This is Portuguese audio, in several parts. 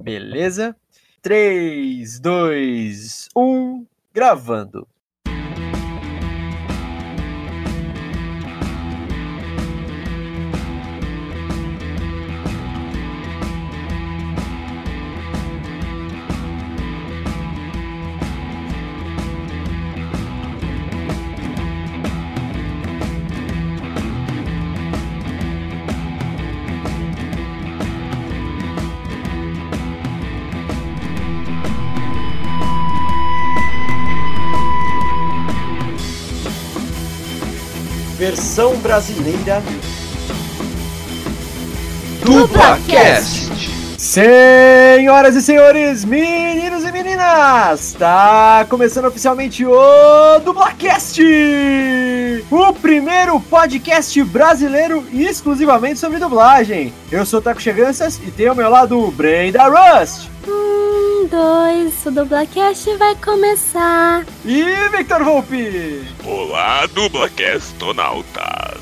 Beleza? 3, 2, 1, gravando. Versão brasileira DublaCast. Senhoras e senhores, meninos e meninas, está começando oficialmente o Dublacast, o primeiro podcast brasileiro exclusivamente sobre dublagem. Eu sou Taco Cheganças e tenho ao meu lado o Brenda Rust Um, dois, o Dublacast vai começar. e Victor Volpe. Olá, DublaCastonautas.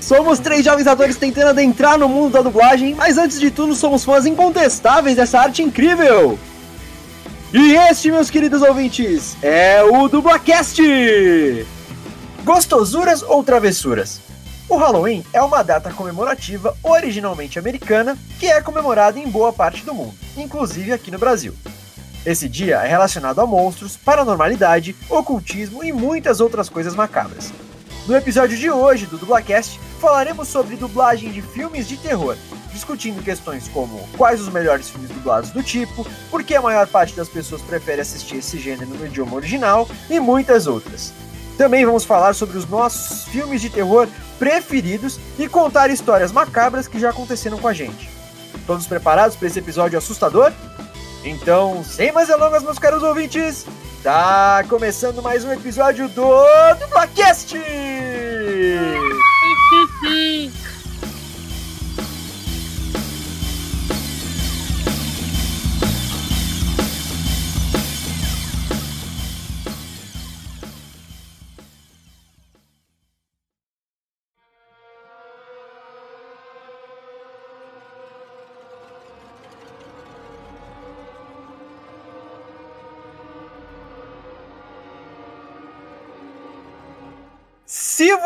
Somos três jovens atores tentando adentrar no mundo da dublagem, mas antes de tudo somos fãs incontestáveis dessa arte incrível. E este, meus queridos ouvintes, é o Dublacast! Gostosuras ou travessuras? O Halloween é uma data comemorativa originalmente americana que é comemorada em boa parte do mundo, inclusive aqui no Brasil. Esse dia é relacionado a monstros, paranormalidade, ocultismo e muitas outras coisas macabras. No episódio de hoje do Dublacast, falaremos sobre dublagem de filmes de terror, discutindo questões como quais os melhores filmes dublados do tipo, por que a maior parte das pessoas prefere assistir esse gênero no idioma original e muitas outras. Também vamos falar sobre os nossos filmes de terror preferidos e contar histórias macabras que já aconteceram com a gente. Todos preparados para esse episódio assustador? Então, sem mais delongas, meus caros ouvintes, tá começando mais um episódio do Dublacast!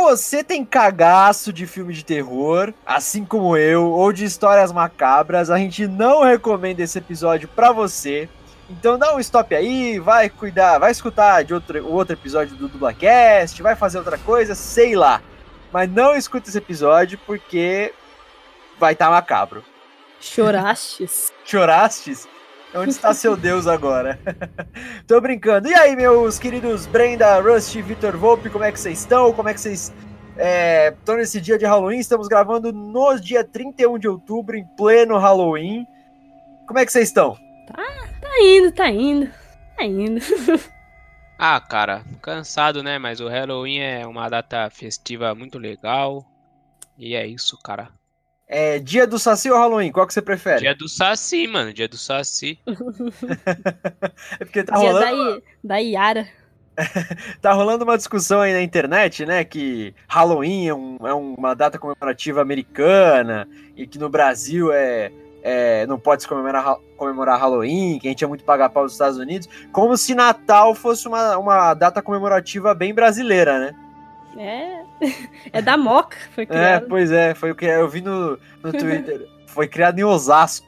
você tem cagaço de filme de terror, assim como eu, ou de histórias macabras, a gente não recomenda esse episódio pra você. Então dá um stop aí, vai cuidar, vai escutar de outro, o outro episódio do Dublacast, vai fazer outra coisa, sei lá. Mas não escuta esse episódio porque vai estar macabro. Chorastes? Chorastes? Onde está seu Deus agora? Tô brincando. E aí, meus queridos Brenda, Rust e Vitor Volpe, como é que vocês estão? Como é que vocês estão nesse dia de Halloween? Estamos gravando no dia 31 de outubro, em pleno Halloween. Como é que vocês estão? Tá indo, tá indo. Tá indo. Ah, cara, cansado, né? Mas o Halloween é uma data festiva muito legal. E é isso, cara. É dia do Saci ou Halloween? Qual que você prefere? Dia do Saci, mano. Dia do Saci. É porque tá Dia rolando, da, I- da Iara. tá rolando uma discussão aí na internet, né? Que Halloween é, um- é uma data comemorativa americana e que no Brasil é, é, não pode se comemorar, comemorar Halloween, que a gente é muito pagar pau nos Estados Unidos, como se Natal fosse uma, uma data comemorativa bem brasileira, né? É. É da Moca, foi É, criado. pois é, foi o que eu vi no, no Twitter. foi criado em Osasco.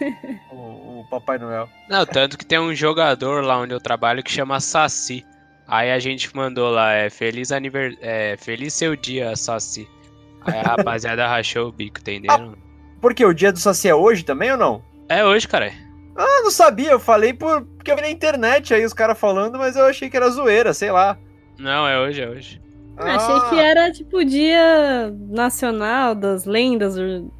o, o Papai Noel. Não, tanto que tem um jogador lá onde eu trabalho que chama Saci. Aí a gente mandou lá, é feliz anivers... é feliz seu dia, Saci. Aí a rapaziada rachou o bico, entenderam? Porque o dia do Saci é hoje também ou não? É hoje, cara. Ah, não sabia, eu falei por, porque eu vi na internet aí os caras falando, mas eu achei que era zoeira, sei lá. Não, é hoje, é hoje. Ah, Achei que era tipo dia nacional das lendas do.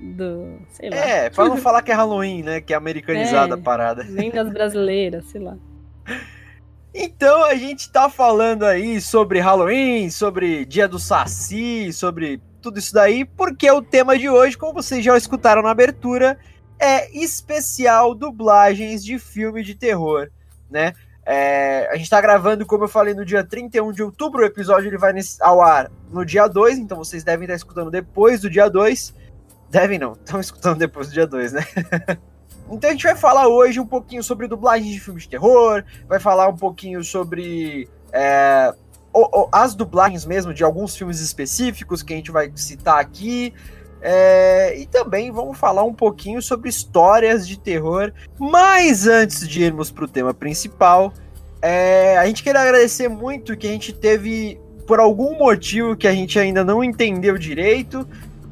do- sei lá. É, pra não falar que é Halloween, né? Que é americanizada É. a parada. Lendas brasileiras, sei lá. Então a gente tá falando aí sobre Halloween, sobre Dia do Saci, sobre tudo isso daí, porque o tema de hoje, como vocês já escutaram na abertura, é especial dublagens de filme de terror, né? É, a gente tá gravando, como eu falei, no dia 31 de outubro, o episódio ele vai nesse- ao ar no dia 2, então vocês devem estar escutando depois do dia 2. Devem não, estão escutando depois do dia 2, né? então a gente vai falar hoje um pouquinho sobre dublagem de filmes de terror, vai falar um pouquinho sobre é, o- o- as dublagens mesmo de alguns filmes específicos que a gente vai citar aqui. É, e também vamos falar um pouquinho sobre histórias de terror. Mas antes de irmos para o tema principal, é, a gente queria agradecer muito que a gente teve, por algum motivo que a gente ainda não entendeu direito,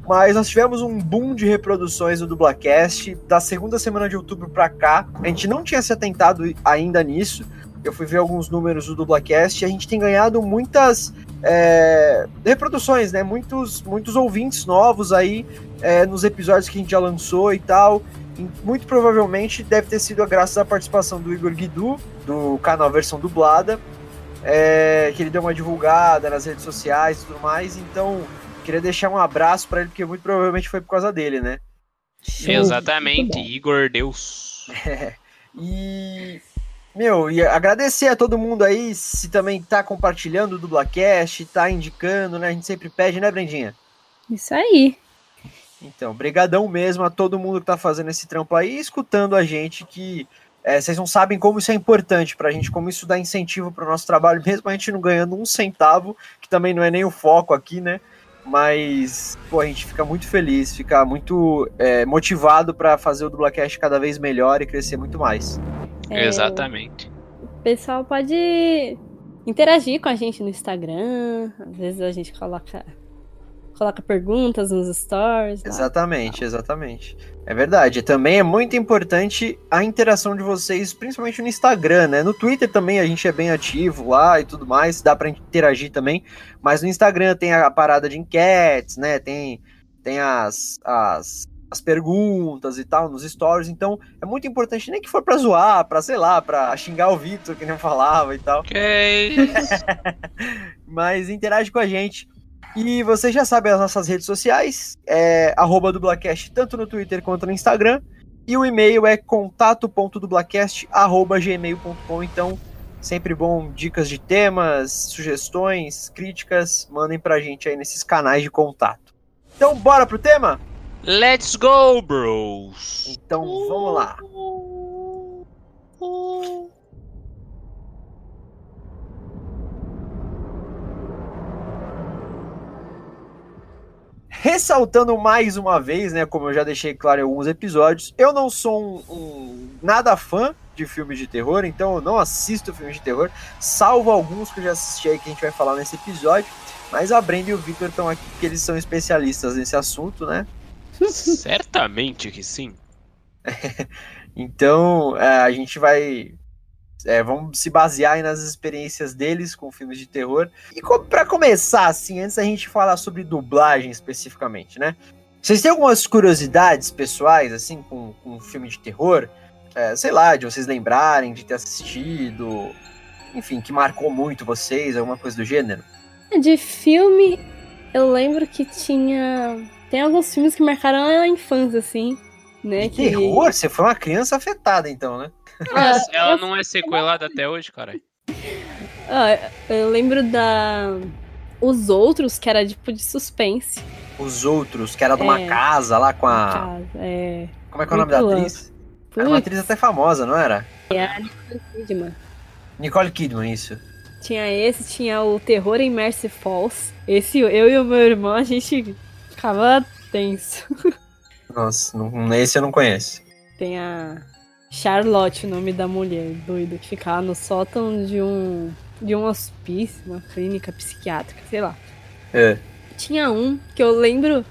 mas nós tivemos um boom de reproduções do Dublacast da segunda semana de outubro pra cá. A gente não tinha se atentado ainda nisso. Eu fui ver alguns números do Dublacast e a gente tem ganhado muitas é, reproduções, né? Muitos, muitos ouvintes novos aí é, nos episódios que a gente já lançou e tal. E muito provavelmente deve ter sido graças à participação do Igor Guidu, do canal Versão Dublada, é, que ele deu uma divulgada nas redes sociais e tudo mais. Então, queria deixar um abraço pra ele, porque muito provavelmente foi por causa dele, né? Exatamente. Igor Deus. E, meu, e agradecer a todo mundo aí, se também tá compartilhando o Dublacast, tá indicando, né? A gente sempre pede, né, Brendinha? Isso aí. Então, brigadão mesmo a todo mundo que tá fazendo esse trampo aí, escutando a gente, que é, vocês não sabem como isso é importante pra gente, como isso dá incentivo pro nosso trabalho, mesmo a gente não ganhando um centavo, que também não é nem o foco aqui, né? Mas, pô, a gente fica muito feliz, fica muito é, motivado pra fazer o Dublacast cada vez melhor e crescer muito mais. É, Exatamente. O pessoal pode interagir com a gente no Instagram. Às vezes a gente coloca, coloca perguntas nos stories. lá. Exatamente, exatamente. É verdade. Também é muito importante a interação de vocês, principalmente no Instagram, né? No Twitter também a gente é bem ativo lá e tudo mais, dá pra interagir também. Mas no Instagram tem a parada de enquetes, né? Tem, tem as, as, as perguntas e tal nos stories. Então é muito importante, nem que for pra zoar, pra sei lá, pra xingar o Vitor, que nem eu falava e tal. Ok. Mas interage com a gente. E vocês já sabem as nossas redes sociais, é arroba dublacast tanto no Twitter quanto no Instagram. E o e-mail é contato.dublacast.gmail.com. Então, sempre bom dicas de temas, sugestões, críticas, mandem pra gente aí nesses canais de contato. Então, bora pro tema? Let's go, bros. Então, vamos lá. Ressaltando mais uma vez, né, como eu já deixei claro em alguns episódios, eu não sou um, um nada fã de filmes de terror, então eu não assisto filmes de terror, salvo alguns que eu já assisti aí que a gente vai falar nesse episódio. Mas a Brenda e o Victor estão aqui porque eles são especialistas nesse assunto, né? Certamente que sim. Então é, a gente vai. é, vamos se basear aí nas experiências deles com filmes de terror. E co para começar, assim, antes da gente falar sobre dublagem especificamente, né? Vocês têm algumas curiosidades pessoais, assim, com, com filme de terror? É, sei lá, de vocês lembrarem, de ter assistido, enfim, que marcou muito vocês, alguma coisa do gênero? De filme, eu lembro que tinha. Tem alguns filmes que marcaram a infância, assim. Né? De terror? Você foi uma criança afetada, então, né? Mas ela não é sequelada até hoje, cara. Ah, eu lembro da. Os outros, que era tipo de suspense. Os outros, que era de uma É. casa lá com a. Casa, é. Como é que é o nome da atriz? Era uma atriz até famosa, não era? Kidman. Nicole Kidman, isso. Tinha esse, tinha o Terror em Mercy Falls. Esse, eu e o meu irmão, a gente ficava tenso. Nossa, não, esse eu não conheço. Tem a Charlotte, o nome da mulher doida, que ficava no sótão de um de um hospício, uma clínica psiquiátrica, sei lá. É. Tinha um que eu lembro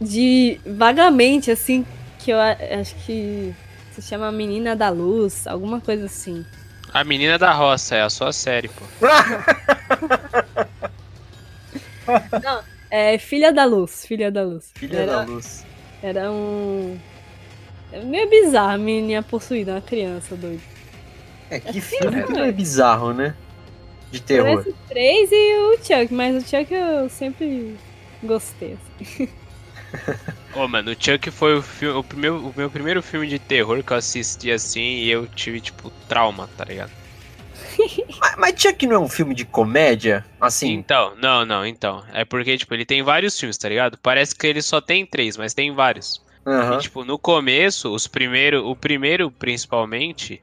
de vagamente, assim, que eu acho que se chama Menina da Luz, alguma coisa assim. A menina da roça é a sua série, pô. É Filha da Luz, Filha da Luz. Filha era, da Luz. Era um. É meio bizarro a menina possuída, uma criança doida. É, que filme que não é bizarro, né? De terror. Parece o 3 e o Chuck, mas o Chuck eu sempre gostei. Assim. Ô, mano, o Chuck foi o, fi- o, primeiro, o meu primeiro filme de terror que eu assisti assim e eu tive, tipo, trauma, tá ligado? Mas, mas Chuck não é um filme de comédia? Assim, Então, não, não, então. É porque, tipo, ele tem vários filmes, tá ligado? Parece que ele só tem três, mas tem vários. Aham. E, tipo, no começo, os primeiros, o primeiro principalmente.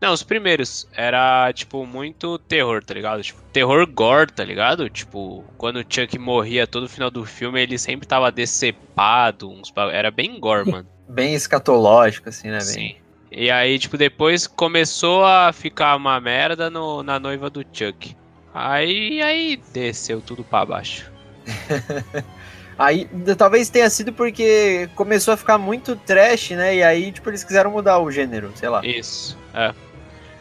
Não, os primeiros era, tipo, muito terror, tá ligado? Tipo, terror gore, tá ligado? Tipo, quando o Chuck morria todo final do filme, ele sempre tava decepado, uns era bem gore, mano. Bem escatológico, assim, né? Bem... Sim. E aí, tipo, depois começou a ficar uma merda no, na noiva do Chuck. Aí, aí desceu tudo pra baixo. Aí, talvez tenha sido porque começou a ficar muito trash, né? E aí, tipo, eles quiseram mudar o gênero, sei lá. Isso, é.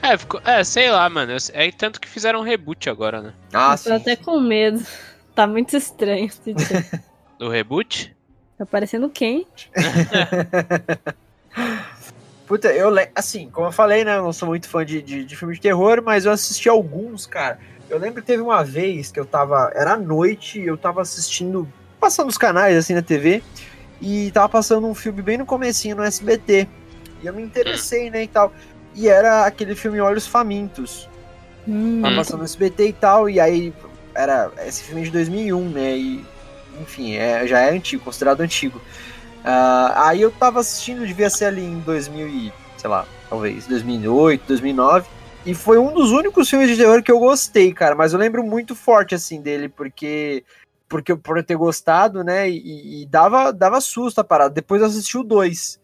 É, ficou, é, sei lá, mano. É tanto que fizeram um reboot agora, né? Ah, Eu tô sim. até com medo. Tá muito estranho. esse dia. Do reboot? tá parecendo quem? Puta, eu assim, como eu falei, né? Eu não sou muito fã de, de, de filme de terror, mas eu assisti alguns, cara. Eu lembro que teve uma vez que eu tava. Era à noite, eu tava assistindo. Passando os canais assim na TV. E tava passando um filme bem no comecinho no SBT. E eu me interessei, né, e tal. E era aquele filme Olhos Famintos. Hum, Tava passando no SBT e tal, e aí era esse filme de 2001, né? E enfim, é, já é antigo, considerado antigo. Ah, aí eu tava assistindo, devia ser ali em 2000 e, sei lá, talvez 2008, 2009. E foi um dos únicos filmes de terror que eu gostei, cara. Mas eu lembro muito forte, assim, dele, porque porque por eu ter gostado, né? E, e dava, dava susto a parada. Depois eu assisti o 2.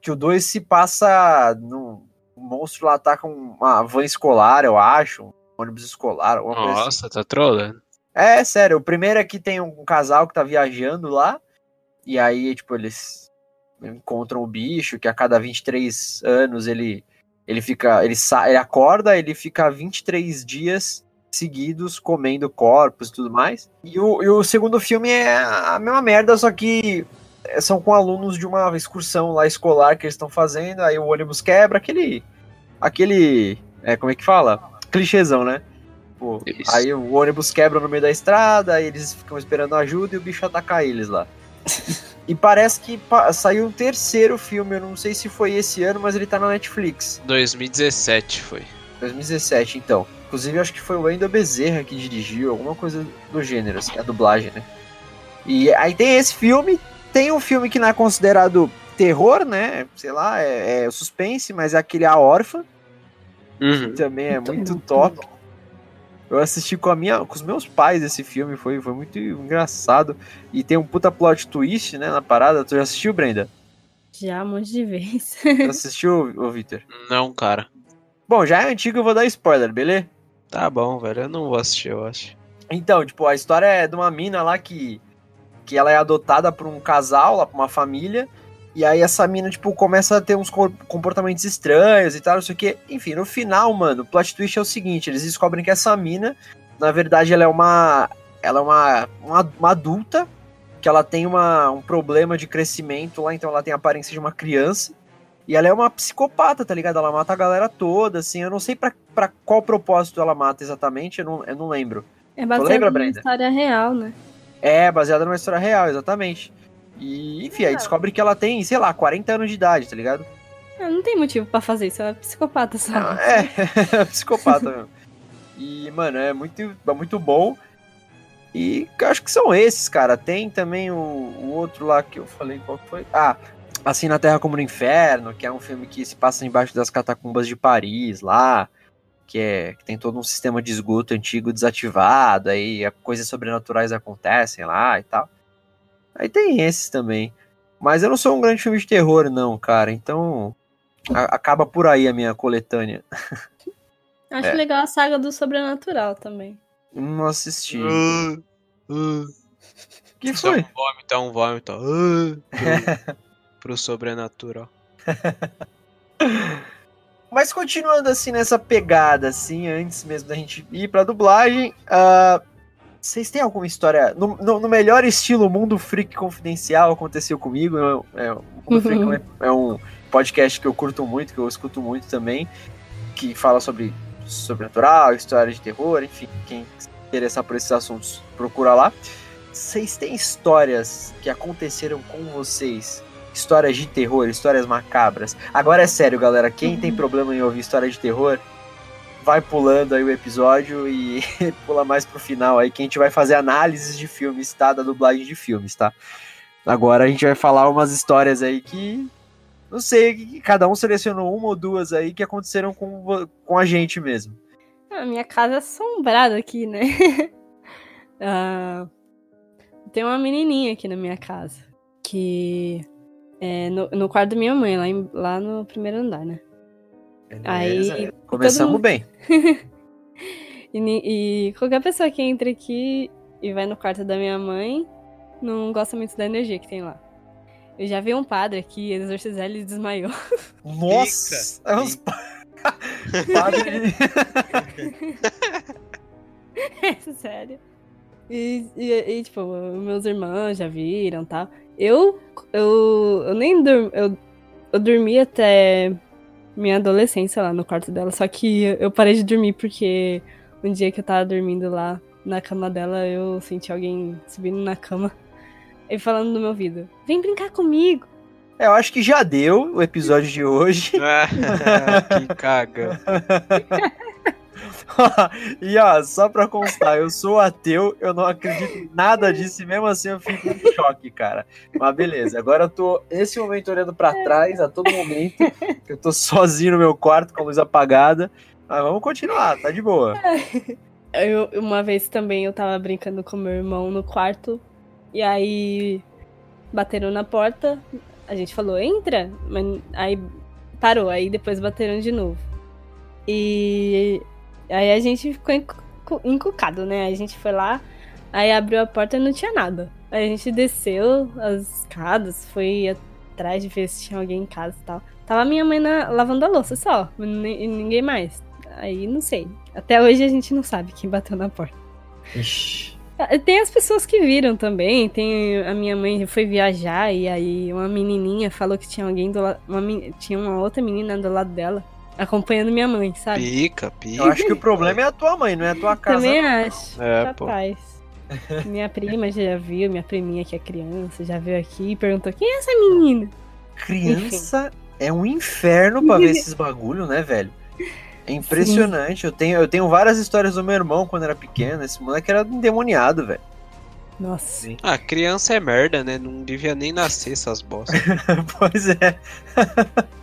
Que o 2 se passa. O monstro lá tá com uma van escolar, eu acho. Um ônibus escolar, coisa assim. Nossa, tá trolando. É, sério, o primeiro é que tem um casal que tá viajando lá, e aí, tipo, eles encontram o bicho, que a cada 23 anos ele ele fica, ele, sa ele acorda, ele fica 23 dias seguidos comendo corpos e tudo mais. E o, e o segundo filme é a mesma merda, só que são com alunos de uma excursão lá escolar que eles estão fazendo, aí o ônibus quebra, aquele aquele, é, como é que fala? Clichêzão, né? Pô, aí o ônibus quebra no meio da estrada, aí eles ficam esperando ajuda e o bicho ataca eles lá. E parece que pa- saiu um terceiro filme, eu não sei se foi esse ano, mas ele tá na Netflix. 2017 foi. 2017, então. Inclusive, acho que foi o Wendel Bezerra que dirigiu, alguma coisa do gênero, assim, a dublagem, né? E aí tem esse filme, tem um filme que não é considerado terror, né? Sei lá, é, é suspense, mas é aquele A Órfã, que também é muito top. Eu assisti com a minha, com os meus pais esse filme, foi, foi muito engraçado. E tem um puta plot twist, né, na parada. Tu já assistiu, Brenda? Já um monte de vez. Tu assistiu, ô Victor? Não, cara. Bom, já é antigo, eu vou dar spoiler, beleza? Tá bom, velho. Eu não vou assistir, eu acho. Então, tipo, a história é de uma mina lá que, que ela é adotada por um casal, lá por uma família, e aí essa mina, tipo, começa a ter uns co- comportamentos estranhos e tal, não sei o que. Enfim, no final, mano, o plot twist é o seguinte, eles descobrem que essa mina, na verdade, ela é uma. Ela é uma, uma, uma adulta, que ela tem uma, um problema de crescimento lá, então ela tem a aparência de uma criança. E ela é uma psicopata, tá ligado? Ela mata a galera toda, assim. Eu não sei pra, pra qual propósito ela mata exatamente, eu não, eu não lembro. É baseado lembra, numa história real, né? É, baseada numa história real, exatamente. E, enfim, aí descobre que ela tem, sei lá, 40 anos de idade, tá ligado? Ah, Não tem motivo pra fazer isso, ela é psicopata, Ah, sabe? é, psicopata mesmo. E, mano, é muito, é muito bom. E acho que são esses, cara. Tem também o, o outro lá que eu falei, qual foi? Ah, Assim na Terra como no Inferno, que é um filme que se passa embaixo das catacumbas de Paris, lá. Que, é, que tem todo um sistema de esgoto antigo desativado, aí coisas sobrenaturais acontecem lá e tal. Aí tem esses também. Mas eu não sou um grande filme de terror, não, cara. Então. a- acaba por aí a minha coletânea. Acho É. legal a saga do sobrenatural também. Não assisti. Uh, uh. que Isso é foi? um vômito, é um vômito. Uh, pro, pro sobrenatural. Mas continuando assim nessa pegada, assim, antes mesmo da gente ir pra dublagem, ah, vocês têm alguma história. No, no- no melhor estilo Mundo Freak Confidencial aconteceu comigo. É, é- o Mundo Freak é um- é um podcast que eu curto muito, que eu escuto muito também, que fala sobre sobrenatural, história de terror, enfim, quem se interessar por esses assuntos, procura lá. Vocês têm histórias que aconteceram com vocês histórias de terror, histórias macabras. Agora é sério, galera. Quem tem problema em ouvir história de terror, vai pulando aí o episódio e pula mais pro final aí, que a gente vai fazer análises de filmes, tá? Da dublagem de filmes, tá? Agora a gente vai falar umas histórias aí que. Não sei, cada um selecionou uma ou duas aí que aconteceram com, com a gente mesmo. A minha casa é assombrada aqui, né? Ah, tem uma menininha aqui na minha casa. Que é no, no quarto da minha mãe, lá, em- lá no primeiro andar, né? Beleza, Aí, Começamos todo bem. E, e qualquer pessoa que entra aqui e vai no quarto da minha mãe não gosta muito da energia que tem lá. Eu já vi um padre aqui exorcizar ele desmaiou. Nossa! É uns pa- padre- É sério. E, e, e, tipo, meus irmãos já viram e tal. Eu, eu, eu nem dormi. Eu, eu dormi até minha adolescência lá no quarto dela. Só que eu parei de dormir porque um dia que eu tava dormindo lá na cama dela, eu senti alguém subindo na cama e falando no meu ouvido: Vem brincar comigo. É, eu acho que já deu o episódio de hoje. que caga. e ó, só pra constar, eu sou ateu, eu não acredito em nada disso e mesmo assim eu fico em choque, cara. Mas beleza, agora eu tô nesse momento olhando pra trás a todo momento. Eu tô sozinho no meu quarto com a luz apagada. Mas vamos continuar, tá de boa. Eu, uma vez também eu tava brincando com meu irmão no quarto. E aí bateram na porta. A gente falou, entra. Mas aí parou. Aí depois bateram de novo. E aí a gente ficou encu- encucado, né? A gente foi lá. Aí abriu a porta e não tinha nada. Aí a gente desceu as escadas, foi atrás de ver se tinha alguém em casa e tal. Tava minha mãe na, lavando a louça só, e ninguém mais. Aí não sei. Até hoje a gente não sabe quem bateu na porta. Ixi. Tem as pessoas que viram também. Tem a minha mãe foi viajar e aí uma menininha falou que tinha alguém do lado, uma, tinha uma outra menina do lado dela acompanhando minha mãe, sabe? Pica, pica. Eu acho que o problema é a tua mãe, não é a tua casa. Também acho. É, pô. Capaz. Minha prima já viu, minha priminha que é criança, já veio aqui e perguntou: quem é essa menina? Criança é um inferno pra ver esses bagulho, né, velho? É impressionante. Eu tenho, eu tenho várias histórias do meu irmão quando era pequeno. Esse moleque era endemoniado, velho. Nossa. Ah, criança é merda, né? Não devia nem nascer essas bostas. pois é.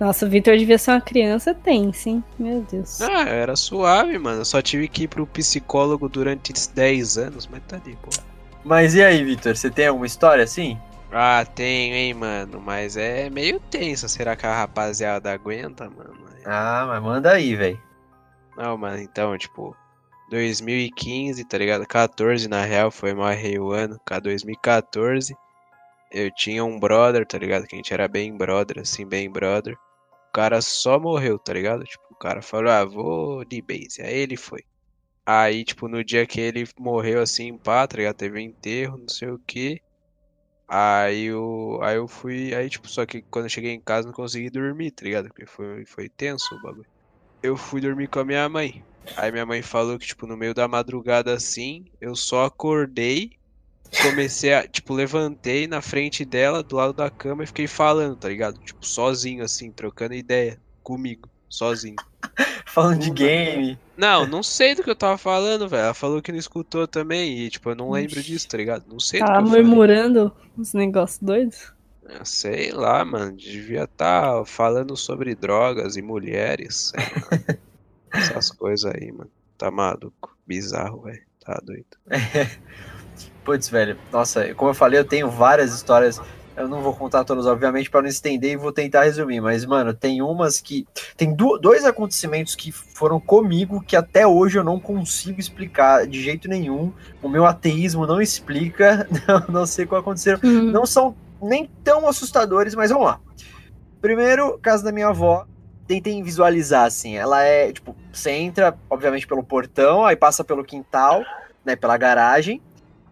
Nossa, o Victor devia ser uma criança tensa, hein? Meu Deus. Ah, era suave, mano. Eu só tive que ir pro psicólogo durante 10 anos, mas tá de boa. Mas e aí, Vitor? Você tem alguma história assim? Ah, tenho, hein, mano. Mas é meio tenso. Será que a rapaziada aguenta, mano? Ah, mas manda aí, velho. Não, mano, então, tipo, 2015, tá ligado? 14 na real, foi mal errei o ano. Cá 2014, eu tinha um brother, tá ligado? Que a gente era bem brother, assim, bem brother. Cara só morreu, tá ligado? Tipo, o cara falou, ah, vou de base. Aí ele foi. Aí, tipo, no dia que ele morreu, assim, pá, tá ligado? Teve um enterro, não sei o que. Aí eu, aí eu fui, aí tipo, só que quando eu cheguei em casa não consegui dormir, tá ligado? Porque foi, foi tenso o bagulho. Eu fui dormir com a minha mãe. Aí minha mãe falou que, tipo, no meio da madrugada assim, eu só acordei, comecei a, tipo, levantei na frente dela, do lado da cama e fiquei falando, tá ligado? Tipo, sozinho assim, trocando ideia comigo, sozinho. Falando de game. Não, não sei do que eu tava falando, velho. Ela falou que não escutou também e, tipo, eu não lembro disso, tá ligado? Não sei do Tava que eu falei. murmurando uns negócios doidos. Ah, Sei lá, mano. Devia estar falando sobre drogas e mulheres. Essas coisas aí, mano. Tá maluco. Bizarro, velho. Tá doido. Putz, velho. Nossa, como eu falei, eu tenho várias histórias. Eu não vou contar todas, obviamente, para não estender e vou tentar resumir. Mas, mano, tem umas que. Tem du- dois acontecimentos que foram comigo que até hoje eu não consigo explicar de jeito nenhum. O meu ateísmo não explica. Não, não sei qual aconteceu. Hum. não são nem tão assustadores, mas vamos lá. Primeiro, casa da minha avó. Tentem visualizar assim. Ela é, tipo, você entra, obviamente, pelo portão, aí passa pelo quintal, né? Pela garagem.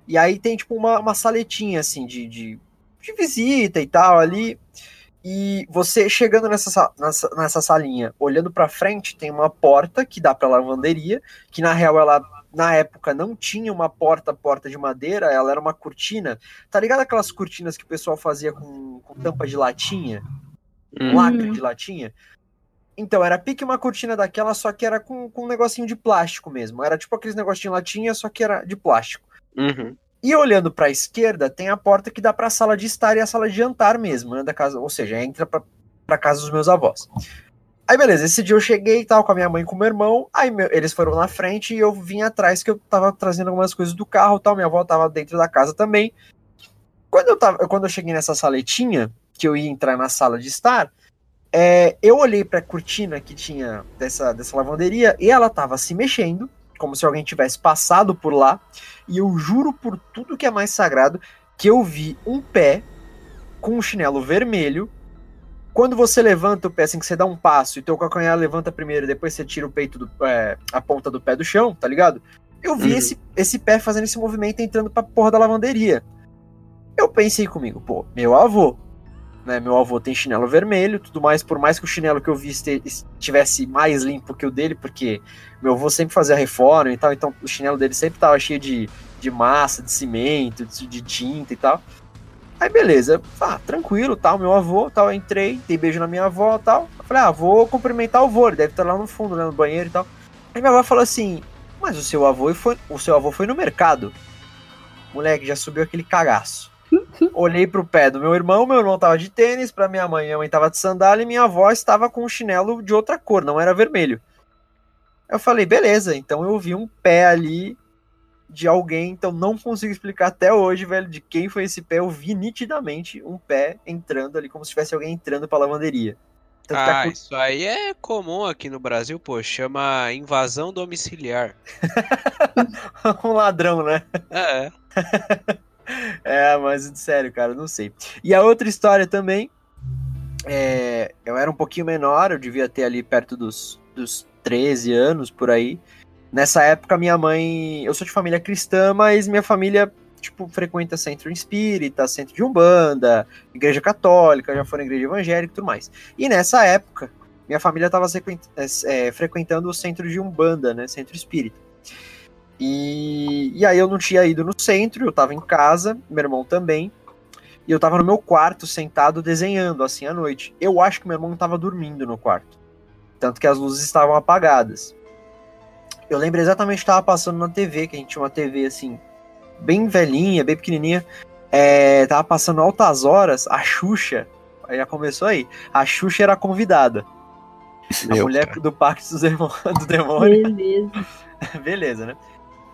E aí tem, tipo, uma, uma saletinha, assim, de, de, de visita e tal ali. E você chegando nessa, sa- nessa, nessa salinha, olhando pra frente, tem uma porta que dá pra lavanderia, que na real ela, na época, não tinha uma porta, porta de madeira, ela era uma cortina. Tá ligado aquelas cortinas que o pessoal fazia com, com tampa de latinha? Hum. Um lacre de latinha? Então, era pique uma cortina daquela, só que era com, com um negocinho de plástico mesmo. Era tipo aqueles negocinhos de latinha, só que era de plástico. Uhum. E olhando para a esquerda, tem a porta que dá para a sala de estar e a sala de jantar mesmo, né, da casa, ou seja, entra para casa dos meus avós. Aí beleza, esse dia eu cheguei e tal com a minha mãe e com o meu irmão, aí meu, eles foram na frente e eu vim atrás que eu tava trazendo algumas coisas do carro, tal, minha avó tava dentro da casa também. Quando eu tava, quando eu cheguei nessa saletinha, que eu ia entrar na sala de estar, é, eu olhei para a cortina que tinha dessa, dessa lavanderia e ela tava se mexendo, como se alguém tivesse passado por lá. E eu juro por tudo que é mais sagrado que eu vi um pé com um chinelo vermelho. Quando você levanta o pé, assim que você dá um passo e teu calcanhar levanta primeiro, depois você tira o peito do, é, a ponta do pé do chão, tá ligado? Eu vi uhum. esse, esse pé fazendo esse movimento entrando pra porra da lavanderia. Eu pensei comigo, pô, meu avô, né? Meu avô tem chinelo vermelho, tudo mais, por mais que o chinelo que eu vi estivesse mais limpo que o dele, porque meu avô sempre fazia reforma e tal, então o chinelo dele sempre tava cheio de, de massa, de cimento, de, de tinta e tal. Aí beleza, ah, tranquilo, tal, meu avô, tal, entrei, dei beijo na minha avó, tal. Eu falei, ah, vou cumprimentar o avô, ele deve estar lá no fundo, né, no banheiro e tal. Aí minha avó falou assim, mas o seu avô foi, o seu avô foi no mercado. Moleque, já subiu aquele cagaço. Olhei pro pé do meu irmão, meu irmão tava de tênis, pra minha mãe, minha mãe tava de sandália e minha avó estava com um chinelo de outra cor, não era vermelho. Eu falei, beleza, então eu vi um pé ali de alguém, então não consigo explicar até hoje, velho, de quem foi esse pé. Eu vi nitidamente um pé entrando ali, como se tivesse alguém entrando pra lavanderia. Tanto ah, a... isso aí é comum aqui no Brasil, pô, chama invasão domiciliar. um ladrão, né? É. é, mas sério, cara, não sei. E a outra história também, é, eu era um pouquinho menor, eu devia ter ali perto dos, dos 13 anos, por aí. Nessa época, minha mãe. Eu sou de família cristã, mas minha família, tipo, frequenta centro espírita, centro de umbanda, igreja católica, já na igreja evangélica e tudo mais. E nessa época, minha família estava é, frequentando o centro de umbanda, né? Centro espírita. E, e aí eu não tinha ido no centro, eu tava em casa, meu irmão também. E eu tava no meu quarto, sentado, desenhando, assim, à noite. Eu acho que meu irmão tava dormindo no quarto. Tanto que as luzes estavam apagadas. Eu lembro exatamente que tava passando na TV, que a gente tinha uma TV, assim, bem velhinha, bem pequenininha. É, tava passando altas horas, a Xuxa, já começou aí, a Xuxa era convidada. Meu a mulher cara. do Parque do Demônio. Beleza. Beleza, né?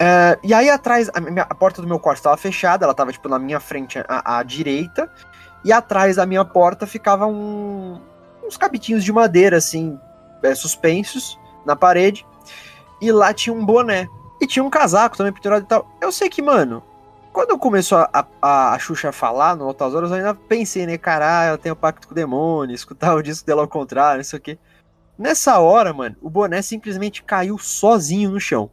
Uh, e aí atrás, a, minha, a, porta do meu quarto estava fechada, ela estava tipo na minha frente à, à, direita, e atrás da minha porta ficava um, uns cabitinhos de madeira, assim, é, suspensos na parede, e lá tinha um boné. E tinha um casaco também pendurado e tal. Eu sei que, mano, quando começou a, a, a Xuxa falar no Altas Horas, eu ainda pensei, né, caralho, ela tem o pacto com o demônio, escutar o disco dela ao contrário, não sei o quê. Nessa hora, mano, o boné simplesmente caiu sozinho no chão.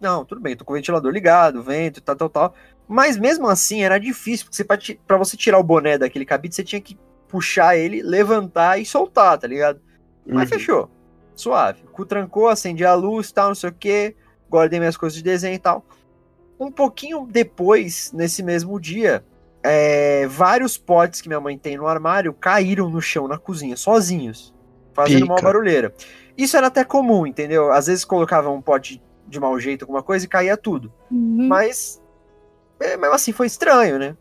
Não, tudo bem, tô com o ventilador ligado, vento, tal, tal, tal. Mas mesmo assim era difícil, porque pra você tirar o boné daquele cabide, você tinha que puxar ele, levantar e soltar, tá ligado? Mas uhum. fechou. Suave. O cu trancou, acendi a luz, tal, não sei o que. Guardei minhas coisas de desenho e tal. Um pouquinho depois, nesse mesmo dia, é, vários potes que minha mãe tem no armário caíram no chão na cozinha, sozinhos fazendo Pica. uma barulheira. Isso era até comum, entendeu? Às vezes colocava um pote de mau jeito, alguma coisa, e caía tudo. Uhum. Mas, é, mesmo assim, foi estranho, né?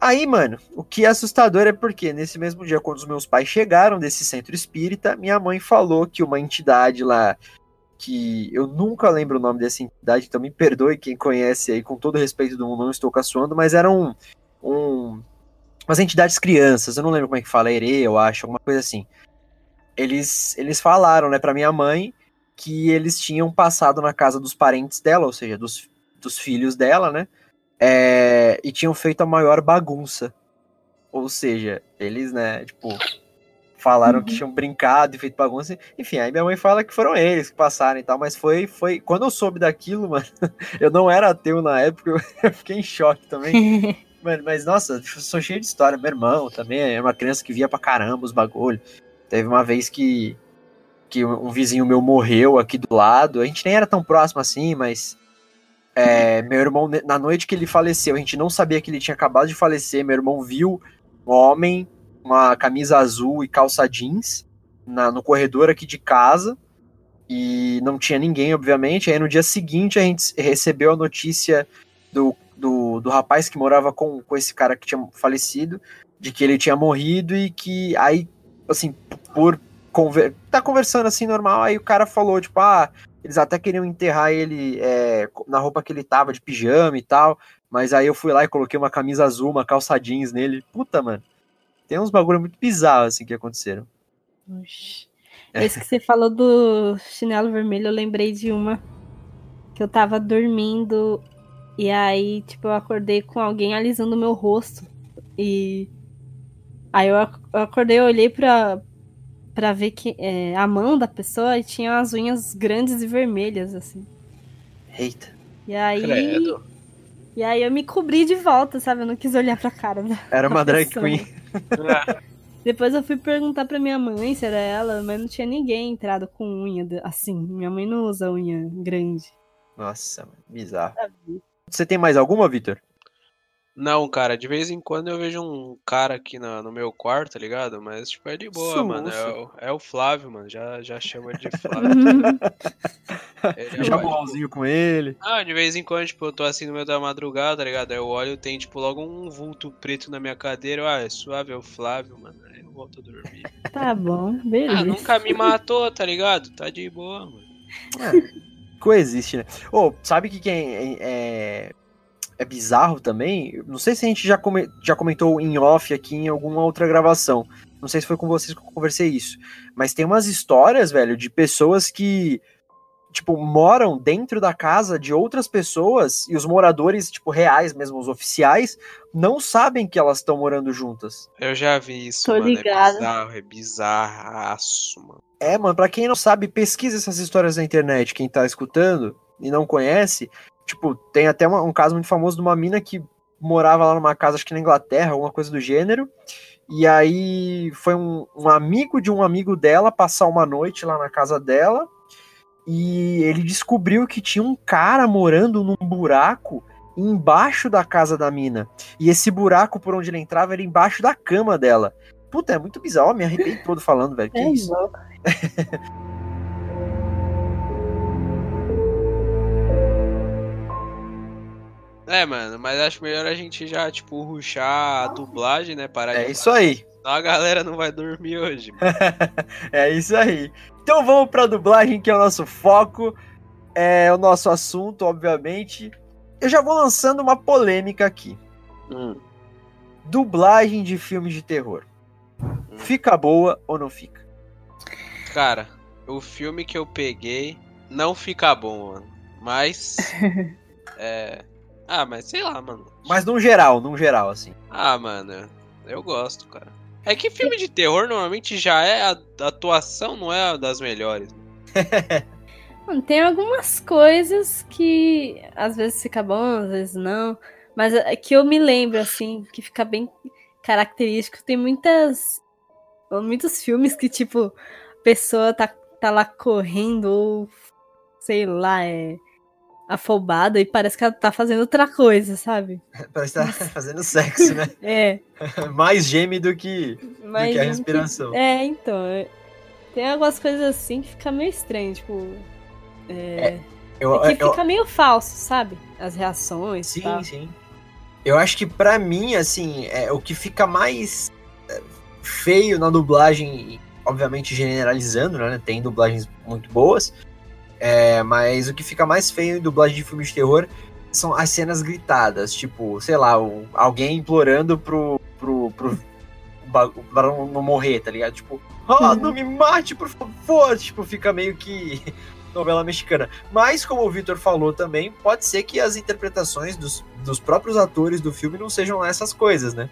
Aí, mano, o que é assustador é porque nesse mesmo dia, quando os meus pais chegaram desse centro espírita, minha mãe falou que uma entidade lá, que eu nunca lembro o nome dessa entidade, então me perdoe quem conhece aí, com todo respeito do mundo, não estou caçoando, mas era um, um umas entidades crianças, eu não lembro como é que fala, Ere, eu acho, alguma coisa assim eles, eles falaram, né, pra minha mãe que eles tinham passado na casa dos parentes dela, ou seja, dos, dos filhos dela, né, é, e tinham feito a maior bagunça. Ou seja, eles, né, tipo, falaram uhum. que tinham brincado e feito bagunça. Enfim, aí minha mãe fala que foram eles que passaram e tal, mas foi, foi. Quando eu soube daquilo, mano, eu não era ateu na época, eu fiquei em choque também. mano, mas nossa, sou cheio de história. Meu irmão também é uma criança que via pra caramba os bagulhos. Teve uma vez que, que um vizinho meu morreu aqui do lado. A gente nem era tão próximo assim, mas é, meu irmão, na noite que ele faleceu, a gente não sabia que ele tinha acabado de falecer. Meu irmão viu um homem, uma camisa azul e calça jeans na, no corredor aqui de casa. E não tinha ninguém, obviamente. Aí no dia seguinte a gente recebeu a notícia do, do, do rapaz que morava com, com esse cara que tinha falecido, de que ele tinha morrido e que aí, assim, por conver tá conversando assim normal, aí o cara falou, tipo, ah, eles até queriam enterrar ele é, na roupa que ele tava, de pijama e tal, mas aí eu fui lá e coloquei uma camisa azul, uma calça jeans nele. Puta, mano. Tem uns bagulho muito bizarros assim que aconteceram. Oxi. Esse que você falou do chinelo vermelho, eu lembrei de uma que eu tava dormindo e aí, tipo, eu acordei com alguém alisando meu rosto. E aí eu acordei, eu olhei pra, pra ver que é, a mão da pessoa e tinha as unhas grandes e vermelhas, assim. Eita. E aí. Credo. E aí eu me cobri de volta, sabe? Eu não quis olhar pra cara da, Era uma da drag pessoa. queen. Depois eu fui perguntar pra minha mãe se era ela, mas não tinha ninguém entrado com unha assim. Minha mãe não usa unha grande. Nossa, bizarro. Você tem mais alguma, Vitor? Não, cara, de vez em quando eu vejo um cara aqui na- no meu quarto, tá ligado? Mas, tipo, é de boa, mano. É o, é o Flávio, mano. Já, já chama ele de Flávio. Ele é Já bolzinho com ele. Ah, de vez em quando, tipo, eu tô assim no meio da madrugada, tá ligado? Aí eu olho e tem, tipo, logo um vulto preto na minha cadeira. Eu, Ah, é suave, é o Flávio, mano. Aí eu volto a dormir. Tá bom, Ah, beleza. nunca me matou, tá ligado? Tá de boa, mano. Coexiste, né? Ô, sabe o que, que é, é, é bizarro também? Não sei se a gente já, come- já comentou em off aqui em alguma outra gravação. Não sei se foi com vocês que eu conversei isso. Mas tem umas histórias, velho, de pessoas que, tipo, moram dentro da casa de outras pessoas e os moradores, tipo, reais mesmo, os oficiais, não sabem que elas estão morando juntas. Eu já vi isso, Tô mano. ligada. É bizarro, é bizarraço, mano. É, mano, pra quem não sabe, pesquisa essas histórias na internet, quem tá escutando e não conhece. Tipo, tem até uma- um caso muito famoso de uma mina que morava lá numa casa, acho que na Inglaterra, alguma coisa do gênero. E aí foi um, um amigo de um amigo dela passar uma noite lá na casa dela. E ele descobriu que tinha um cara morando num buraco embaixo da casa da mina. E esse buraco por onde ele entrava era embaixo da cama dela. Puta, é muito bizarro. Me arrepiei todo falando, velho. Que É isso? É, mano, mas acho melhor a gente já, tipo, ruxar a dublagem, né? Parar É de isso aí. Senão a galera não vai dormir hoje. mano. É isso aí. Então vamos pra dublagem, que é o nosso foco. É o nosso assunto, obviamente. Eu já vou lançando uma polêmica aqui. Hum. Dublagem de filmes de terror. Fica boa ou não fica? Cara, o filme que eu peguei não fica bom, mano. Mas. é. Ah, mas sei lá, mano. Mas num geral, num geral, assim. Ah, mano, eu gosto, cara. É que filme de terror normalmente já é. A atuação não é a das melhores. Mano, tem algumas coisas que às vezes fica bom, às vezes não. Mas é que eu me lembro, assim, que fica bem característico. Tem muitas. Muitos filmes que, tipo, a pessoa tá, tá lá correndo ou, sei lá, é afobada e parece que ela tá fazendo outra coisa, sabe? Parece estar fazendo sexo, né? É. Mais geme do que, do Mas. que a respiração. É, então. é- Tem algumas coisas assim que fica meio estranho, tipo. É, Eu, é que eu- fica meio falso, sabe? As reações. Sim, tal. sim. Eu acho que pra mim, assim, é, o que fica mais é, feio na dublagem, obviamente generalizando, né? Tem dublagens muito boas, é, mas o que fica mais feio em dublagem de filmes de terror são as cenas gritadas, tipo, sei lá, o- alguém implorando pro, pro, pro pra não morrer, tá ligado? Tipo, ah, Uhum. não me mate, por favor! Tipo, fica meio que novela mexicana. Mas, como o Victor falou também, pode ser que as interpretações dos, dos próprios atores do filme não sejam lá essas coisas, né?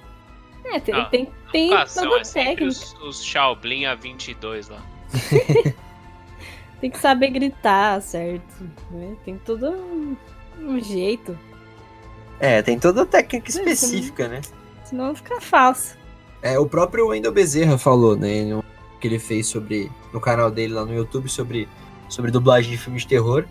É, tem, Ah, tem, tem Ah, são toda é os, os Shaolin A22 lá. Tem que saber gritar, certo? né? Tem todo um, um jeito. É, tem toda técnica específica, né? Senão fica falso. É, o próprio Wendel Bezerra falou, né, no, que ele fez sobre no canal dele lá no YouTube sobre sobre dublagem de filmes de terror,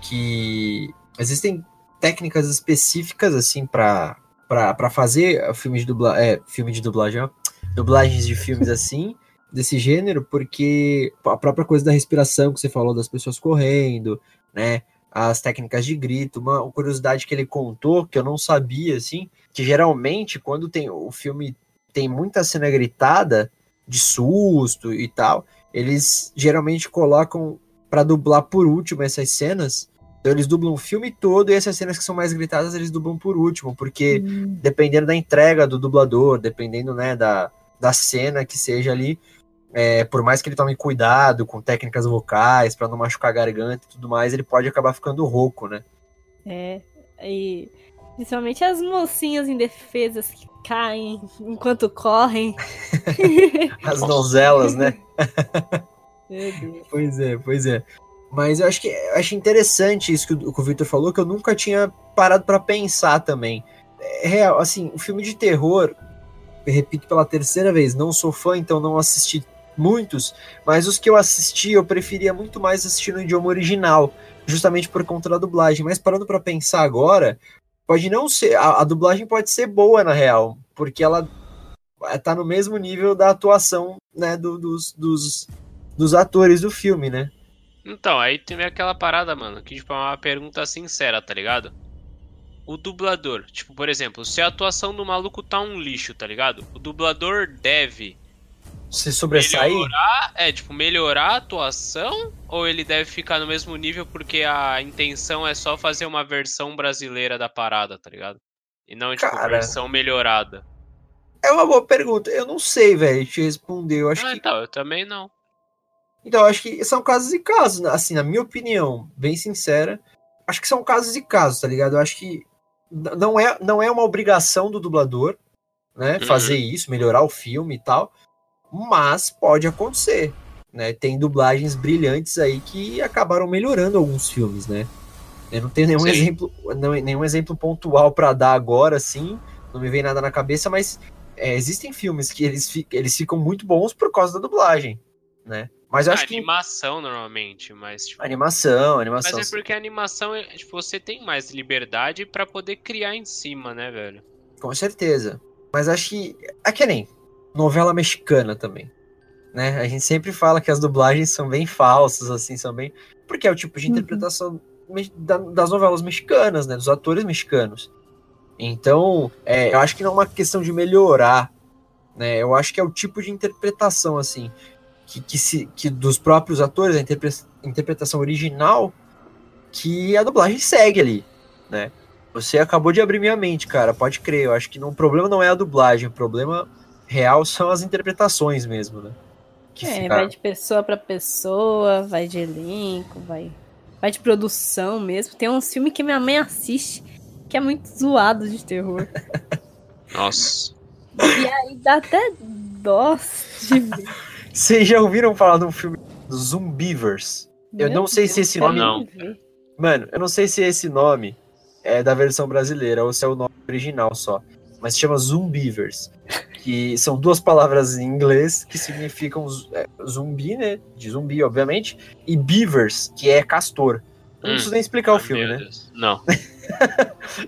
que existem técnicas específicas assim para para fazer filmes de dubla, é, filme de dublagem, ó, dublagens de filmes assim desse gênero, porque a própria coisa da respiração que você falou das pessoas correndo, né? as técnicas de grito. Uma curiosidade que ele contou, que eu não sabia, assim, que geralmente quando tem o filme tem muita cena gritada, de susto e tal, eles geralmente colocam para dublar por último essas cenas. Então eles dublam o filme todo e essas cenas que são mais gritadas eles dublam por último, porque Hum. dependendo da entrega do dublador, dependendo né, da, da cena que seja ali, é, por mais que ele tome cuidado com técnicas vocais para não machucar a garganta e tudo mais, ele pode acabar ficando rouco, né? É. E principalmente as mocinhas indefesas que caem enquanto correm. As donzelas, né? Pois é, pois é. Mas eu acho que eu acho interessante isso que o, que o Victor falou, que eu nunca tinha parado pra pensar também. É real, assim, o filme de terror, eu repito pela terceira vez, não sou fã, então não assisti muitos, mas os que eu assisti, eu preferia muito mais assistir no idioma original, justamente por conta da dublagem. Mas parando pra pensar agora, pode não ser, a, a dublagem pode ser boa na real, porque ela tá no mesmo nível da atuação, né, do- dos, dos, dos atores do filme, né? Então, aí tem aquela parada, mano, que tipo, é uma pergunta sincera, tá ligado? O dublador, tipo, por exemplo, se a atuação do maluco tá um lixo, tá ligado? O dublador deve Se sobressair, melhorar, é, tipo, melhorar a atuação ou ele deve ficar no mesmo nível porque a intenção é só fazer uma versão brasileira da parada, tá ligado? E não, tipo, Cara. versão melhorada. é uma boa pergunta. Eu não sei, velho, te responder. Eu acho Ah, que então, eu também não. Então, eu acho que são casos e casos, né? assim, na minha opinião, bem sincera, acho que são casos e casos, tá ligado? Eu acho que não é, não é uma obrigação do dublador, né, Uhum. fazer isso, melhorar o filme e tal, mas pode acontecer, né? Tem dublagens brilhantes aí que acabaram melhorando alguns filmes, né? Eu não tenho nenhum Sim. exemplo, não, nenhum exemplo pontual pra dar agora, assim, não me vem nada na cabeça, mas é, existem filmes que eles, fi- eles ficam muito bons por causa da dublagem, né? Mas eu Ah, acho que animação normalmente, mas tipo, Animação, Mas animação. é porque a animação, é, tipo, você tem mais liberdade pra poder criar em cima, né, velho? Com certeza. Mas acho que. É que nem novela mexicana também. Né? A gente sempre fala que as dublagens são bem falsas, assim, são bem. Porque é o tipo de Uhum. interpretação da- das novelas mexicanas, né? Dos atores mexicanos. Então, é, eu acho que não é uma questão de melhorar. Né? Eu acho que é o tipo de interpretação, assim. Que, que, se, que dos próprios atores, a interpre- interpretação original, que a dublagem segue ali, né? Você acabou de abrir minha mente, cara. Pode crer. Eu acho que não, o problema não é a dublagem, o problema real são as interpretações mesmo, né? Que É, fica- vai de pessoa pra pessoa, vai de elenco, vai, vai de produção mesmo. Tem uns filmes que minha mãe assiste que é muito zoado de terror. Nossa. e aí dá até dó de ver. Vocês já ouviram falar de um filme Zumbivers? Eu Meu não sei se esse nome- ver. Mano, eu não sei se esse nome é da versão brasileira ou se é o nome original só. Mas se chama Zumbivers. Que são duas palavras em inglês que significam é, zumbi, né? De zumbi, obviamente. E beavers, que é castor. Eu não Hum. preciso nem explicar o filme, né? Deus. Não.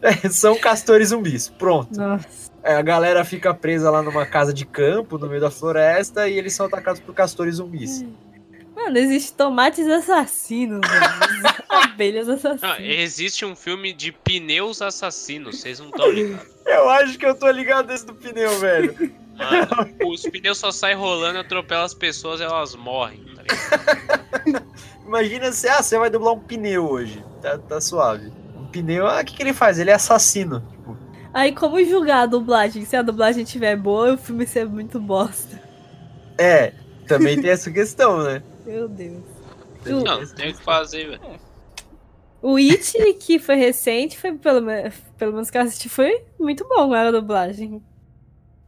É, são castores zumbis. Pronto. Nossa. É, a galera fica presa lá numa casa de campo, no meio da floresta, e eles são atacados por castores zumbis. Mano, existe tomates assassinos, velho. abelhas Ah, assassinas. existe um filme de pneus assassinos, vocês não estão ligados. Eu acho que eu tô ligado desse do pneu, velho. Mano, os pneus só saem rolando, atropelam as pessoas e elas morrem, tá ligado? Imagina se ah, você vai dublar um pneu hoje. Tá, tá suave. Um pneu, ah, o que, que ele faz? Ele é assassino. Tipo, Aí, como julgar a dublagem? Se a dublagem estiver boa, o filme ser muito bosta. É, também tem essa questão, né? Meu Deus. Tem Não, tem o que fazer, velho. O It, que foi recente, foi pelo, pelo menos que eu assisti, foi muito bom a dublagem.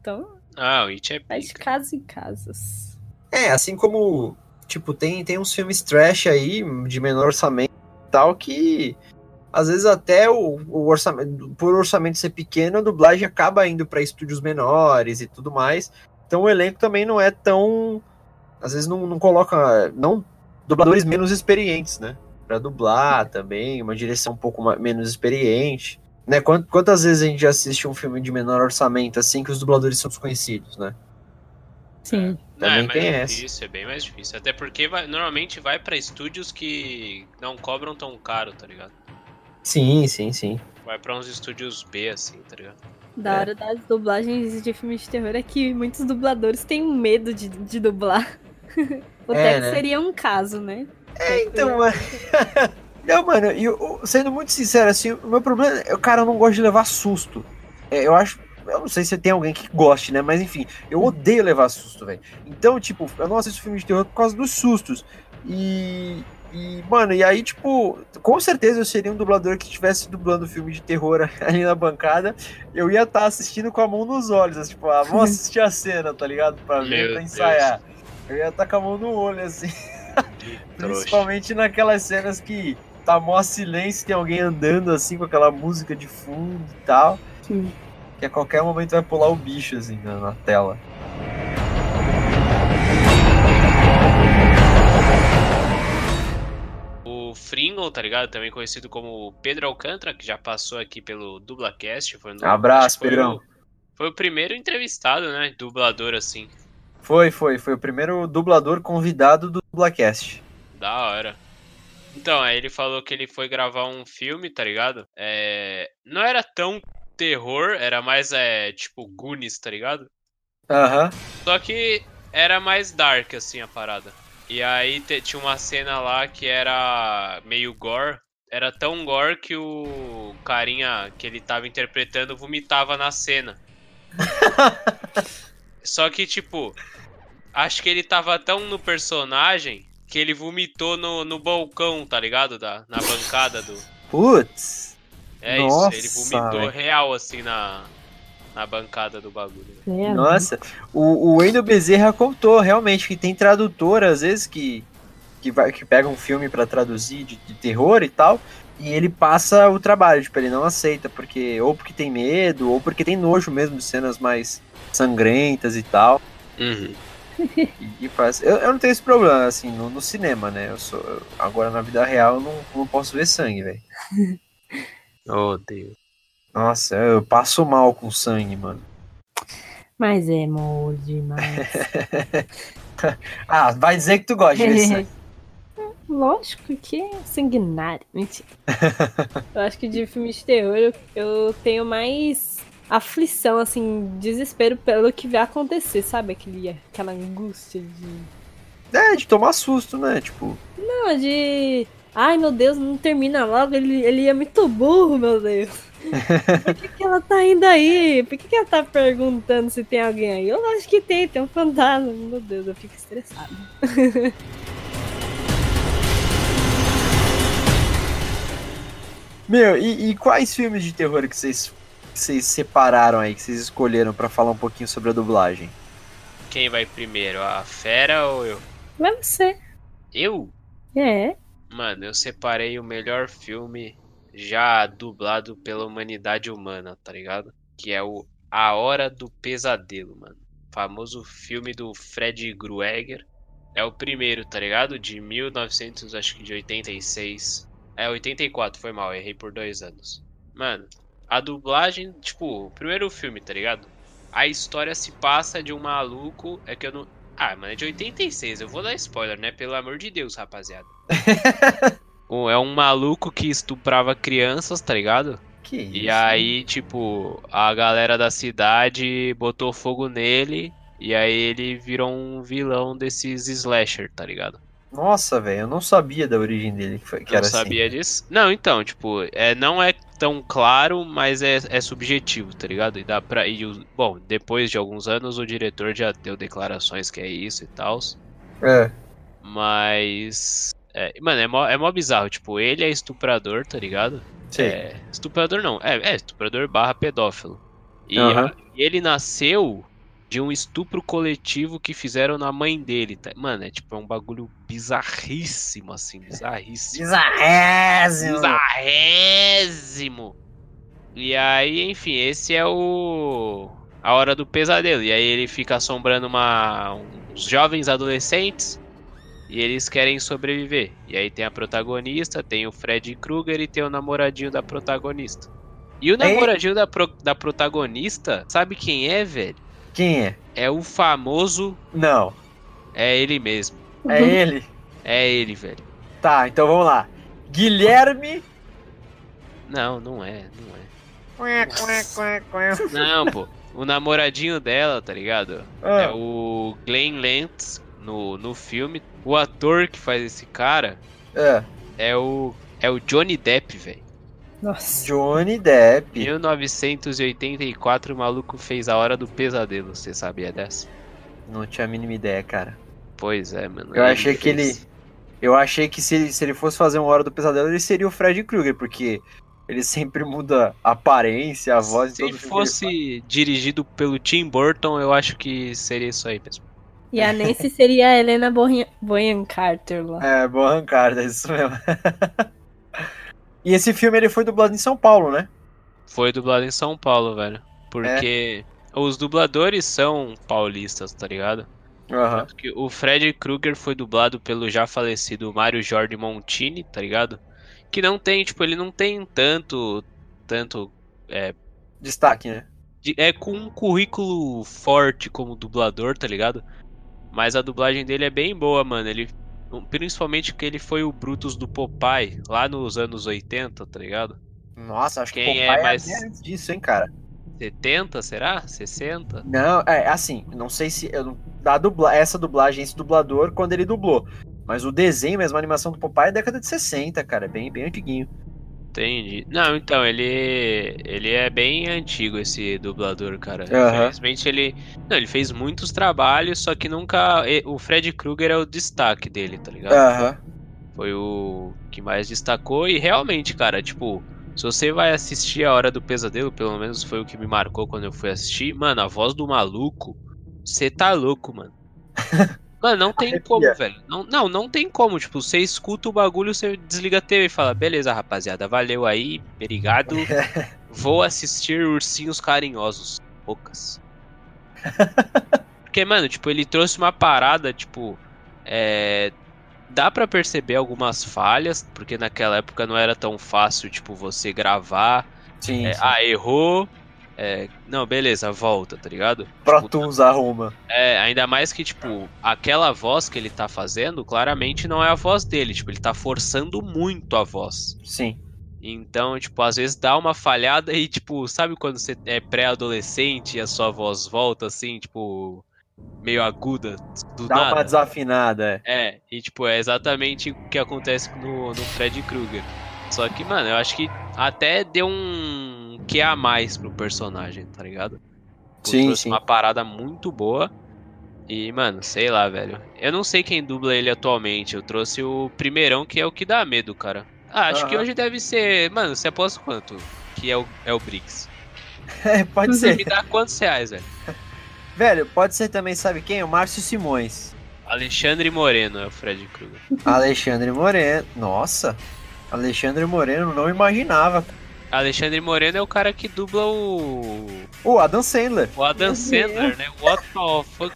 Então, Ah, o It é vai de casa em casas. É, assim como, tipo, tem, tem uns filmes trash aí, de menor orçamento e tal, que às vezes até o, o orçamento, por orçamento ser pequeno, a dublagem acaba indo para estúdios menores e tudo mais. Então o elenco também não é tão. Às vezes não, não coloca. Não dubladores menos experientes, né? Pra dublar também, uma direção um pouco ma- menos experiente. Né? Quant- Quantas vezes a gente assiste um filme de menor orçamento assim que os dubladores são desconhecidos, né? Sim. Não, Também é mais tem essa. difícil, é bem mais difícil. Até porque vai- normalmente vai pra estúdios que não cobram tão caro, tá ligado? Sim, sim, sim. Vai pra uns estúdios B, assim, tá ligado? Da É. hora das dublagens de filmes de terror é que muitos dubladores têm medo de, de dublar. o É, Tex né? seria um caso, né? É, então, mano. Não, mano, eu- sendo muito sincero, assim, o meu problema é, cara, eu não gosto de levar susto. É, eu acho. Eu não sei se tem alguém que goste, né? Mas enfim, eu odeio levar susto, velho. Então, tipo, eu não assisto filme de terror por causa dos sustos. E. E, mano, e aí, tipo, com certeza eu seria um dublador que estivesse dublando filme de terror ali na bancada. Eu ia estar assistindo com a mão nos olhos, assim, tipo, ah, vamos assistir a cena, tá ligado? Pra ver, Meu pra Deus. ensaiar. Eu ia estar com a mão no olho, assim. Principalmente naquelas cenas que tá mó silêncio, tem alguém andando assim com aquela música de fundo e tal. Sim. Que a qualquer momento vai pular o bicho assim na, na tela. O Fringle, tá ligado? Também conhecido como Pedro Alcântara, que já passou aqui pelo Dublacast. Foi no, Abraço, Pedrão. o- Foi o primeiro entrevistado, né? Dublador, assim. Foi, foi, foi o primeiro dublador convidado do Dublacast. Da hora. Então, aí ele falou que ele foi gravar um filme, tá ligado? É... Não era tão terror, era mais, é, tipo, Goonies, tá ligado? Aham. Só que era mais dark, assim, a parada. E aí tinha uma cena lá que era meio gore. Era tão gore que o carinha que ele tava interpretando vomitava na cena. Só que, tipo, acho que ele tava tão no personagem que ele vomitou no, no balcão, tá ligado? Da, na bancada do. Putz. É Nossa, isso, ele vomitou velho. real, assim, na, na bancada do bagulho. É, Nossa. O, o Wendel Bezerra contou realmente que tem tradutor, às vezes, que, que, vai, que pega um filme pra traduzir de, de terror e tal. E ele passa o trabalho, tipo, ele não aceita, porque ou porque tem medo, ou porque tem nojo mesmo de cenas mais sangrentas e tal. Uhum. E, faz. Eu, eu não tenho esse problema, assim, no, no cinema, né? Eu sou. eu- agora na vida real eu não, não posso ver sangue, velho. Oh, Deus. Nossa, eu passo mal com sangue, mano. Mas é mole demais. Ah, vai dizer que tu gosta de ver sangue. Lógico que é sanguinário. Mentira. eu acho que de filme de terror eu, eu tenho mais aflição, assim, desespero pelo que vai acontecer, sabe? Aquele, aquela angústia de. É, de tomar susto, né? Tipo, Não, de. Ai meu Deus, não termina logo, ele, ele é muito burro, meu Deus. Por que, que ela tá indo aí? Por que, que ela tá perguntando se tem alguém aí? Eu acho que tem, tem um fantasma. Meu Deus, eu fico estressada. Meu, e, e quais filmes de terror que vocês, que vocês separaram aí, que vocês escolheram pra falar um pouquinho sobre a dublagem? Quem vai primeiro, a fera ou eu? Vai você. Eu? É. Mano, eu separei o melhor filme já dublado pela humanidade humana, tá ligado? Que é o A Hora do Pesadelo, mano. Famoso filme do Fred Krueger. É o primeiro, tá ligado? De 1900, acho que de 86. É, 84, foi mal, errei por dois anos. Mano, a dublagem, tipo, o primeiro filme, tá ligado? A história se passa de um maluco, é que eu não... Ah, mano, é de 86, eu vou dar spoiler, né? Pelo amor de Deus, rapaziada. É um maluco que estuprava crianças, tá ligado? Que isso? E aí, tipo, a galera da cidade botou fogo nele. E aí ele virou um vilão desses slasher, tá ligado? Nossa, velho, eu não sabia da origem dele, que, foi, que Não era sabia disso? Não, então, tipo, é, não é tão claro, mas é, é subjetivo, tá ligado? E dá pra. E bom, depois de alguns anos o diretor já deu declarações que é isso e tal. assim. É. Mas. é, mano, é mó, é mó bizarro. Tipo, ele é estuprador, tá ligado? Sei. É, estuprador não. É, é estuprador barra pedófilo. E, Aham. a- e ele nasceu de um estupro coletivo que fizeram na mãe dele. Tá? Mano, é tipo, é um bagulho bizarríssimo, assim, bizarríssimo. Bizarrésimo! Bizarrésimo! E aí, enfim, esse é o. A hora do pesadelo. E aí ele fica assombrando uma, uns jovens adolescentes. E eles querem sobreviver. E aí tem a protagonista, tem o Fred Krueger e tem o namoradinho da protagonista. E o namoradinho da, pro- da protagonista, sabe quem é, velho? Quem é? É o famoso Não. É ele mesmo. É ele? É ele, velho. Tá, então vamos lá. Guilherme. Não, não é, não é. Não, pô. O namoradinho dela, tá ligado? É Ah, o Glenn Lantz no, no filme. O ator que faz esse cara é. é o é o Johnny Depp, velho. Nossa. Johnny Depp. 1984 o maluco fez a hora do pesadelo, você sabia dessa? Não tinha a mínima ideia, cara. Pois é, mano. Eu achei que fez. Eu achei que se, se ele fosse fazer uma hora do pesadelo, ele seria o Fred Krueger, porque ele sempre muda a aparência, a voz Se ele fosse dirigido pelo Tim Burton, eu acho que seria isso aí mesmo. E a Nancy seria a Helena Bonham, Bonham Carter lá. É, arrancada, é isso mesmo. e esse filme ele foi dublado em São Paulo, né? Foi dublado em São Paulo, velho. Porque os dubladores são paulistas, tá ligado? Tanto que o Fred Krueger foi dublado pelo já falecido Mário Jorge Montini, tá ligado? Que não tem, tipo, ele não tem tanto. Tanto. Destaque, né? de- é com um currículo forte como dublador, tá ligado? Mas a dublagem dele é bem boa, mano. Ele. Principalmente porque ele foi o Brutus do Popeye, lá nos anos 80, tá ligado? Nossa, acho Quem que é Popeye mais- antes disso, hein, cara? 70, será? 60? Não, é assim, não sei se eu da dubla, essa dublagem, esse dublador quando ele dublou. Mas o desenho mesmo, a animação do Popeye é década de 60, cara, é bem bem antiguinho. Entendi. Não, então, ele ele é bem antigo esse dublador, cara. Infelizmente ele, não, ele fez muitos trabalhos, só que nunca o Fred Krueger é o destaque dele, tá ligado? Aham. Foi o que mais destacou e realmente, cara, tipo, se você vai assistir a Hora do Pesadelo, pelo menos foi o que me marcou quando eu fui assistir, mano, a voz do maluco, você tá louco, mano. Mano, não tem como, velho. Não, não, não tem como. Tipo, você escuta o bagulho, você desliga a TV e fala: beleza, rapaziada, valeu aí, obrigado. Vou assistir Ursinhos Carinhosos. Poucas. Porque, mano, tipo, ele trouxe uma parada, tipo. É. Dá pra perceber algumas falhas, porque naquela época não era tão fácil, tipo, você gravar. Sim, é, sim. ah, errou. É, não, beleza, volta, tá ligado? Pro Tipo, Tools arruma. é, ainda mais que, tipo, aquela voz que ele tá fazendo, claramente não é a voz dele. Tipo, ele tá forçando muito a voz. Sim. Então, tipo, às vezes dá uma falhada e, tipo, sabe quando você é pré-adolescente e a sua voz volta assim, tipo, meio aguda, do Dá uma nada? desafinada, é. É, e, tipo, é exatamente o que acontece no, no Fred Krueger. Só que, mano, eu acho que até deu um que a mais pro personagem, tá ligado? Sim, trouxe sim. uma parada muito boa. E, mano, sei lá, velho. Eu não sei quem dubla ele atualmente. Eu trouxe o primeirão, que é o que dá medo, cara. Ah, acho que Aham. hoje deve ser. Mano, você aposta quanto? Que é o, é o Briggs. É, pode Você ser. me dá quantos reais, velho? Velho, pode ser também, sabe quem? O Márcio Simões. Alexandre Moreno é o Fred Krueger. Alexandre Moreno. Nossa. Alexandre Moreno, não imaginava. Alexandre Moreno é o cara que dubla o. O Adam Sandler. O Adam Meu Sandler, né? What the fuck?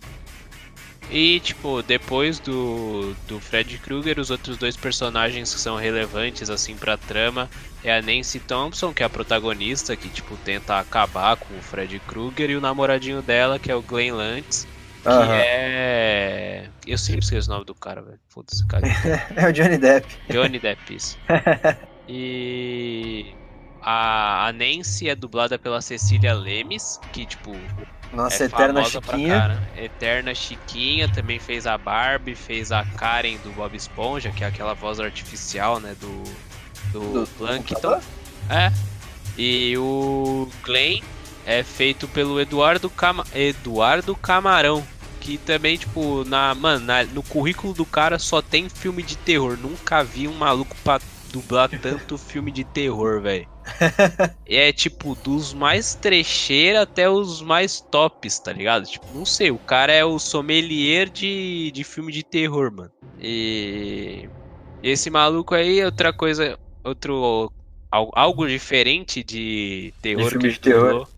E, tipo, depois do, do Fred Krueger, os outros dois personagens que são relevantes, assim, pra trama é a Nancy Thompson, que é a protagonista, que, tipo, tenta acabar com o Fred Krueger, e o namoradinho dela, que é o Glenn Lantz, que Aham. é... Eu sempre esqueço o nome do cara, velho. Foda-se, cara. É o Johnny Depp. Johnny Depp, isso. E... A, a Nancy é dublada pela Cecília Lemes, que, tipo, Nossa é eterna Chiquinha. Eterna Chiquinha também fez a Barbie, fez a Karen do Bob Esponja, que é aquela voz artificial, né, do do, Do- Plankton. É. E o Glenn é feito pelo Eduardo Cama Eduardo Camarão, que também tipo na, mano, na- no currículo do cara só tem filme de terror. Nunca vi um maluco pra dublar tanto filme de terror, velho. É tipo dos mais trecheira até os mais tops, tá ligado? Tipo, não sei, o cara é o sommelier de, de filme de terror, mano. E esse maluco aí, outra coisa, outro al- algo diferente de terror filme que de terror. dublou,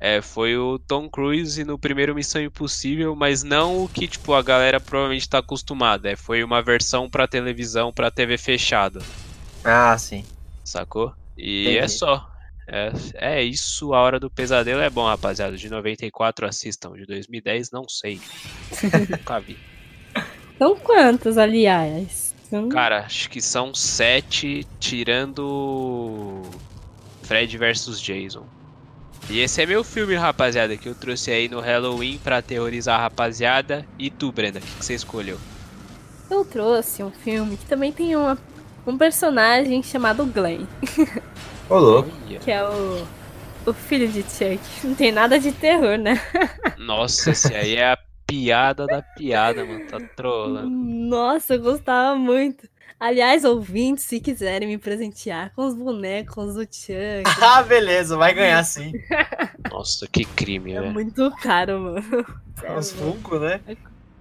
É, foi o Tom Cruise no primeiro Missão Impossível, mas não o que tipo a galera provavelmente tá acostumada. É, foi uma versão pra televisão, pra TV fechada Ah, sim. sacou? E Entendi. é só. É, é isso, a hora do pesadelo é bom, rapaziada. De 94 assistam, de 2010 não sei. Nunca vi. São quantos, aliás? São- Cara, acho que são sete, tirando Fred vs Jason. E esse é meu filme, rapaziada, que eu trouxe aí no Halloween pra aterrorizar a rapaziada. E tu, Brenda, o que, que você escolheu? Eu trouxe um filme que também tem uma, um personagem chamado Glenn, Ô, louco. Que é o, o filho de Chuck. Não tem nada de terror, né? Nossa, esse aí é a piada da piada, mano. Tá trolando. Nossa, eu gostava muito. Aliás, ouvintes, se quiserem me presentear com os bonecos do Chuck, Ah, beleza, vai ganhar sim. Nossa, que crime, é velho. muito caro, mano. É Os. Funko, né?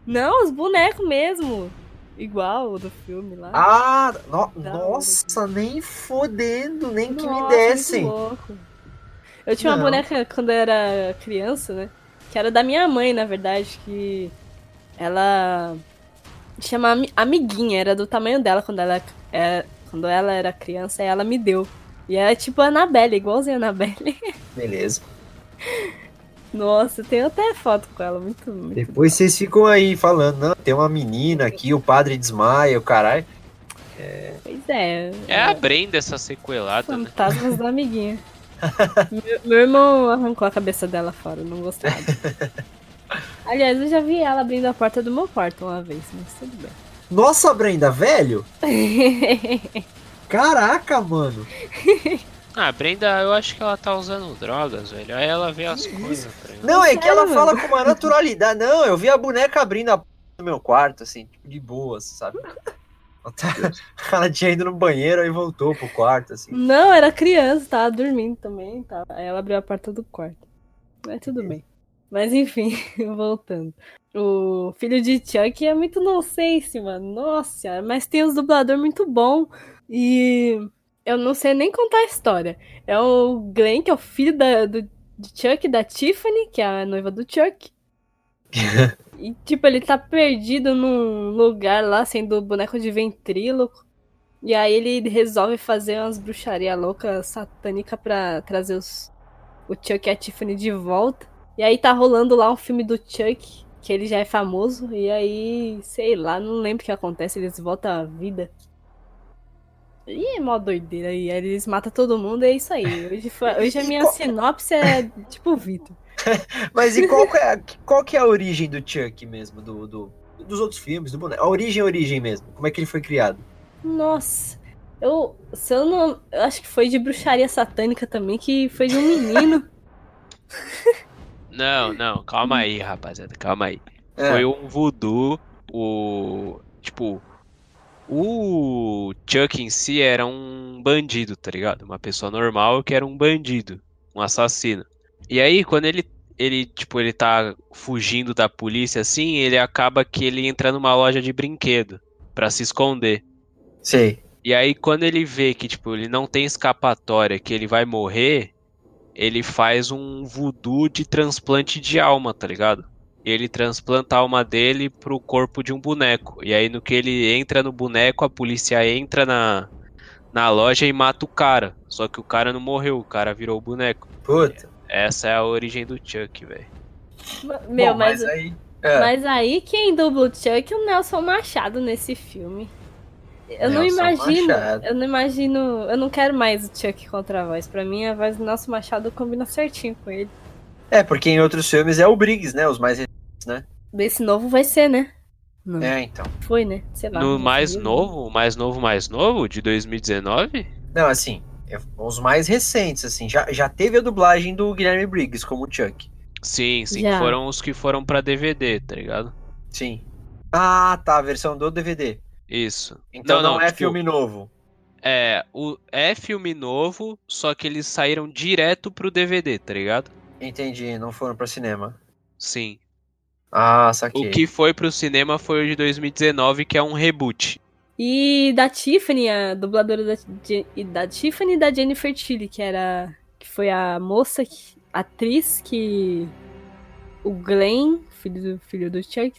Não, os bonecos mesmo. Igual o do filme lá. Ah, no- nossa, nem fodendo, nem que me Nossa, dessem. louco. Eu tinha uma Não. boneca quando eu era criança, né? Que era da minha mãe, na verdade, que ela chama Ami- amiguinha, era do tamanho dela quando ela é, quando ela era criança, e ela me deu. E é tipo a Annabelle, igualzinha a Annabelle. Beleza. Nossa, eu tenho até foto com ela, muito, muito Depois vocês ficam aí falando, não, tem uma menina aqui, o padre desmaia, o caralho. Pois é. É a Brenda essa sequelada, né? Fantasmas da amiguinha. meu, meu irmão arrancou a cabeça dela fora, não gostava. Aliás, eu já vi ela abrindo a porta do meu quarto uma vez, mas tudo bem. Nossa, Brenda, velho? Caraca, mano. Ah, a Brenda, eu acho que ela tá usando drogas, velho. Aí ela vê as coisas, tá? Não, é que ela fala com uma naturalidade. Não, eu vi a boneca abrindo a porta do meu quarto, assim, tipo, de boas, sabe? Ela tá- tinha ido no banheiro e voltou pro quarto, assim. Não, era criança, tava dormindo também. Tava... Aí ela abriu a porta do quarto. Mas tudo bem. Mas enfim, voltando. O filho de Chuck é muito nonsense, mano. Nossa mas tem os dublador muito bom. E eu não sei nem contar a história. É o Glenn, que é o filho da, do, de Chuck, da Tiffany, que é a noiva do Chuck. e tipo, ele tá perdido num lugar lá, sendo boneco de ventríloco. E aí ele resolve fazer umas bruxaria louca satânica pra trazer os, o Chuck e a Tiffany de volta. E aí tá rolando lá um filme do Chuck, que ele já é famoso, e aí, sei lá, não lembro o que acontece, eles voltam à vida. E é mó doideira aí, eles matam todo mundo, é isso aí. Hoje, hoje a minha sinopse é tipo o Vitor. Mas e qual que, é, qual que é a origem do Chuck mesmo? Do, do- dos outros filmes, do boneco? A origem, a origem mesmo. Como é que ele foi criado? Nossa, eu, se eu não. Eu acho que foi de bruxaria satânica também, que foi de um menino. Não, não, calma aí, rapaziada, calma aí. É. Foi um voodoo, o. Tipo. O Chuck em si era um bandido, tá ligado? Uma pessoa normal que era um bandido, um assassino. E aí, quando ele, ele, tipo, ele tá fugindo da polícia assim, ele acaba que ele entra numa loja de brinquedo pra se esconder. Sei. E aí, quando ele vê que, tipo, ele não tem escapatória, que ele vai morrer, ele faz um voodoo de transplante de alma, tá ligado? Ele transplanta a alma dele pro corpo de um boneco. E aí, no que ele entra no boneco, a polícia entra na, na loja e mata o cara. Só que o cara não morreu, o cara virou o boneco. Puta. Essa é a origem do Chuck, velho. Meu, Bom, mas, aí. é. mas aí quem dubla o Chuck é o Nelson Machado nesse filme. Eu não Nelson imagino, Machado. eu não imagino, eu não quero mais o Chuck contra a voz. Pra mim, a voz do Nelson Machado combina certinho com ele. É, porque em outros filmes é o Briggs, né? Os mais. Desse novo vai ser, né? Não, É, então. foi, né? Sei lá. No não mais sabia. novo, o mais novo, mais novo, de 2019? Não, assim, é- os mais recentes, assim. Já, já teve a dublagem do Guilherme Briggs como Chuck. Sim, sim, Já. foram os que foram pra DVD, tá ligado? Sim. Ah, tá, a versão do DVD. Isso. Então não, é tipo, filme novo. É, o, é filme novo, só que eles saíram direto pro DVD, tá ligado? Entendi, não foram pra cinema. Sim. Ah, saquei. O que foi pro cinema foi o de 2019, que é um reboot. E da Tiffany, a dubladora da, e da Tiffany e da Jennifer Tilly, que era. que foi a moça, que, atriz que o Glenn, filho do, filho do Chuck,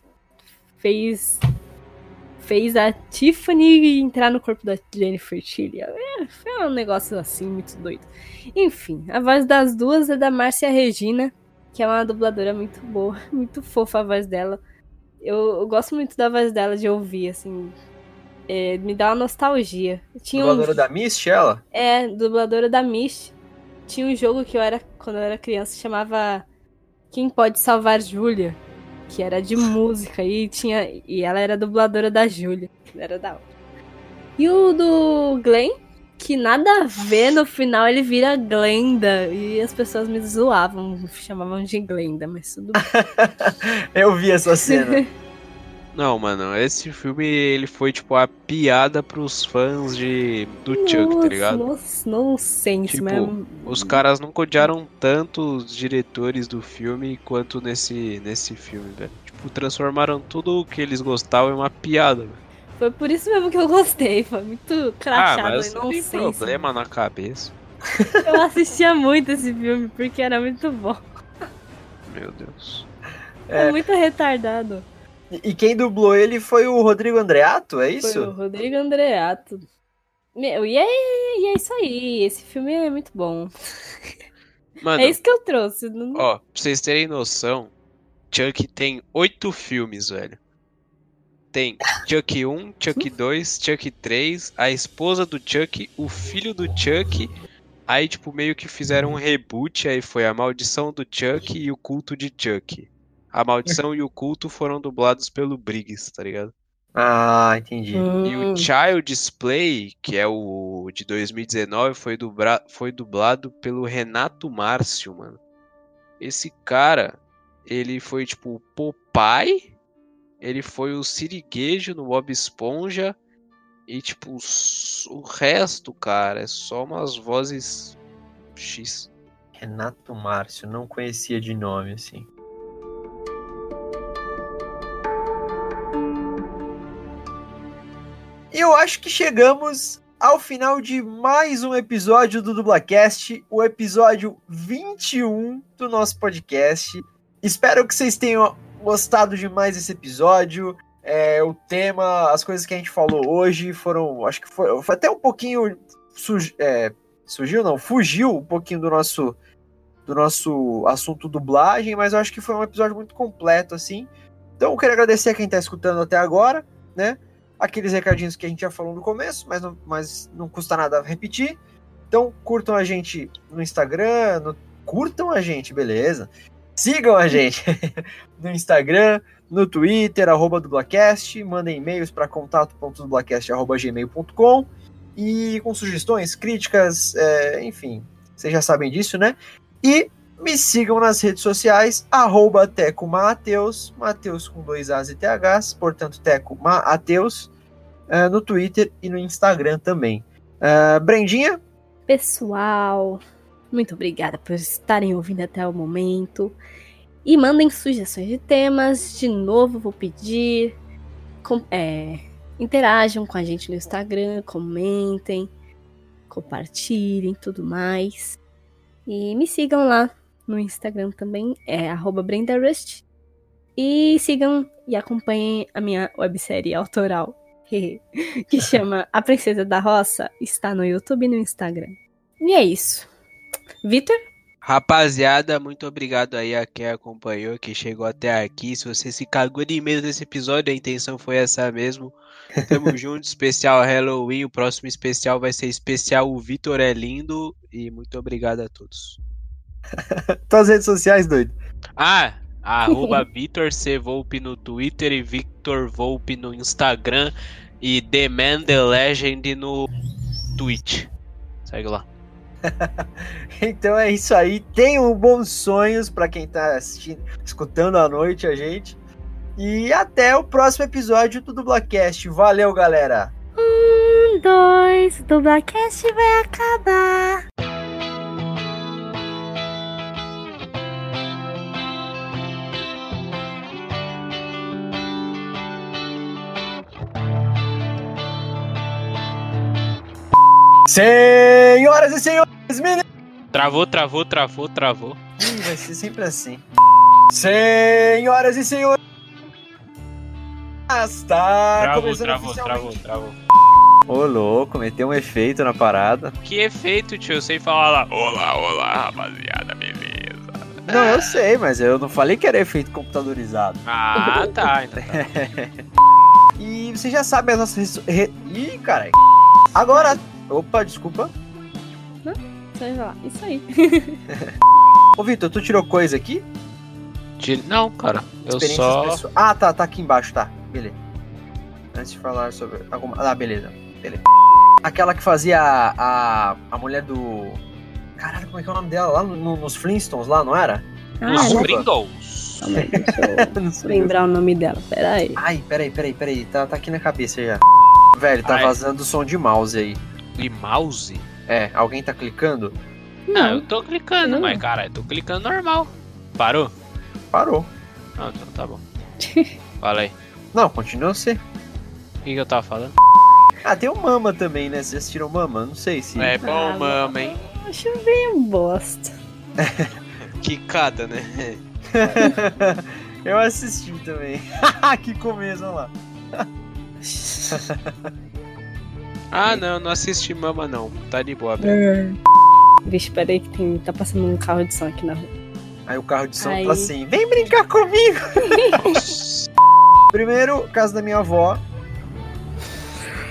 fez. Fez a Tiffany entrar no corpo da Jennifer Tilly. É, foi um negócio assim, muito doido. Enfim, a voz das duas é da Márcia Regina, que é uma dubladora muito boa, muito fofa a voz dela. Eu, eu gosto muito da voz dela de ouvir, assim. É, me dá uma nostalgia. Tinha um- Dubladora da Mist, ela? É, dubladora da Mist. Tinha um jogo que eu era, quando eu era criança, chamava Quem Pode Salvar Júlia? Que era de música e tinha. E ela era dubladora da Júlia. Era da. E o do Glenn, que nada a ver, no final ele vira Glenda. E as pessoas me zoavam, chamavam de Glenda, mas tudo bem. Eu vi essa cena. Não, mano, esse filme ele foi tipo a piada pros fãs de do Chuck, tá ligado? Nossa, nonsense, Tipo, mas. Os caras nunca odiaram tanto os diretores do filme quanto nesse, nesse filme, velho. Tipo, transformaram tudo o que eles gostavam em uma piada, velho. Foi por isso mesmo que eu gostei. Foi muito Ah, crachado mas e tem problema na cabeça. Eu assistia muito esse filme porque era muito bom. Meu Deus. É, É. muito retardado. E quem dublou ele foi o Rodrigo Andreato, é isso? Foi o Rodrigo Andreato. Meu, e é, e é isso aí. Esse filme é muito bom. Mano, É isso que eu trouxe. não- ó, pra vocês terem noção, Chuck tem oito filmes, velho. Tem Chuck 1, Chuck 2, Chuck 3, a esposa do Chuck, o filho do Chuck. Aí, tipo, meio que fizeram um reboot, aí foi a maldição do Chuck e o culto de Chuck. A maldição e o culto foram dublados pelo Briggs, tá ligado? Ah, entendi. E Hum, o Child's Play, que é o de 2019, foi, dubra... foi dublado pelo Renato Márcio, mano. Esse cara, ele foi tipo o Popeye, ele foi o Siriguejo no Bob Esponja, e tipo, o resto, cara, é só umas vozes X. Renato Márcio, não conhecia de nome, assim. Eu acho que chegamos ao final de mais um episódio do Dublacast, o episódio 21 do nosso podcast. Espero que vocês tenham gostado demais desse episódio. É, o tema, as coisas que a gente falou hoje foram, acho que foi, foi até um pouquinho é, surgiu, não, fugiu um pouquinho do nosso do nosso assunto dublagem, mas eu acho que foi um episódio muito completo assim. Então eu quero agradecer a quem está escutando até agora, né? Aqueles recadinhos que a gente já falou no começo, mas não, mas não custa nada repetir. Então curtam a gente no Instagram, no- curtam a gente, beleza? Sigam a gente no Instagram, no Twitter, arroba dublacast, mandem e-mails para contato.dublacast.gmail.com e com sugestões, críticas, é, enfim, vocês já sabem disso, né? E me sigam nas redes sociais, arroba Teco Mateus, Mateus com dois As e THs, portanto, Teco Mateus, eh, no Twitter e no Instagram também. Eh, Brendinha, Pessoal, muito obrigada por estarem ouvindo até o momento. E mandem sugestões de temas. De novo, vou pedir. com- é, interajam com a gente no Instagram, comentem, compartilhem tudo mais. E me sigam lá no Instagram também, é arroba BrendaRust. E sigam e acompanhem a minha websérie autoral, que chama A Princesa da Roça, está no YouTube e no Instagram. E é isso. Vitor? Rapaziada, muito obrigado aí a quem acompanhou, que chegou até aqui. Se você se cagou de medo desse episódio, a intenção foi essa mesmo. Tamo junto, especial Halloween. O próximo especial vai ser especial O Vitor é Lindo. E muito obrigado a todos. tuas redes sociais, doido. Ah, arroba Vitor C. Volpe no Twitter e Victor Volpe no Instagram. E The Man The Legend no Twitch. Segue lá. Então é isso aí. Tenham bons sonhos para quem tá assistindo, escutando à noite a gente. E até o próximo episódio do Dublacast. Valeu, galera! Um, dois, Dublacast vai acabar. Senhoras e senhores, meninos! Travou, travou, travou, travou. Ih, vai ser sempre assim. Senhoras e senhores! Está Travou, travou, travou, travou. Ô, louco, meteu um efeito na parada. Que efeito, tio? Eu sei falar lá. Olá, olá, rapaziada, beleza? Não, eu sei, mas eu não falei que era efeito computadorizado. Ah, tá. Então tá. E você já sabe as nossas. Re... Ih, caralho. Agora. Opa, desculpa. Sei lá, isso aí. Ô, Vitor, tu tirou coisa aqui? Não, cara. Eu Experiências só. pessoais. Ah, tá, tá aqui embaixo, tá. Beleza. Antes de falar sobre alguma. Ah, beleza. Beleza. Aquela que fazia a, a, a mulher do. Caralho, como é que é o nome dela? Lá no- no- nos Flintstones, lá, não era? Ah, Os. Pringles. deixa eu Não sei. lembrar o nome dela. Pera aí. Ai, peraí, peraí, peraí. Tá, tá aqui na cabeça já. Velho, tá Ai. vazando som de mouse aí. E mouse? É, alguém tá clicando? Não, eu tô clicando, Não. mas cara, eu tô clicando normal. Parou? Parou. Ah, então tá bom. Fala aí. Não, continua a ser. O que, que eu tava falando? Ah, tem o Mama também, né? Vocês já assistiram Mama? Não sei se. É bom, Ah, mama, hein? Acho bem bosta. Quicada, né? Eu assisti também. que começo, olha lá. Ah, não, não assisti mama não. Tá de boa, velho. Vixe, peraí que tem, tá passando um carro de som aqui na rua. Aí o carro de som Aí. tá assim: vem brincar comigo. Primeiro, casa da minha avó.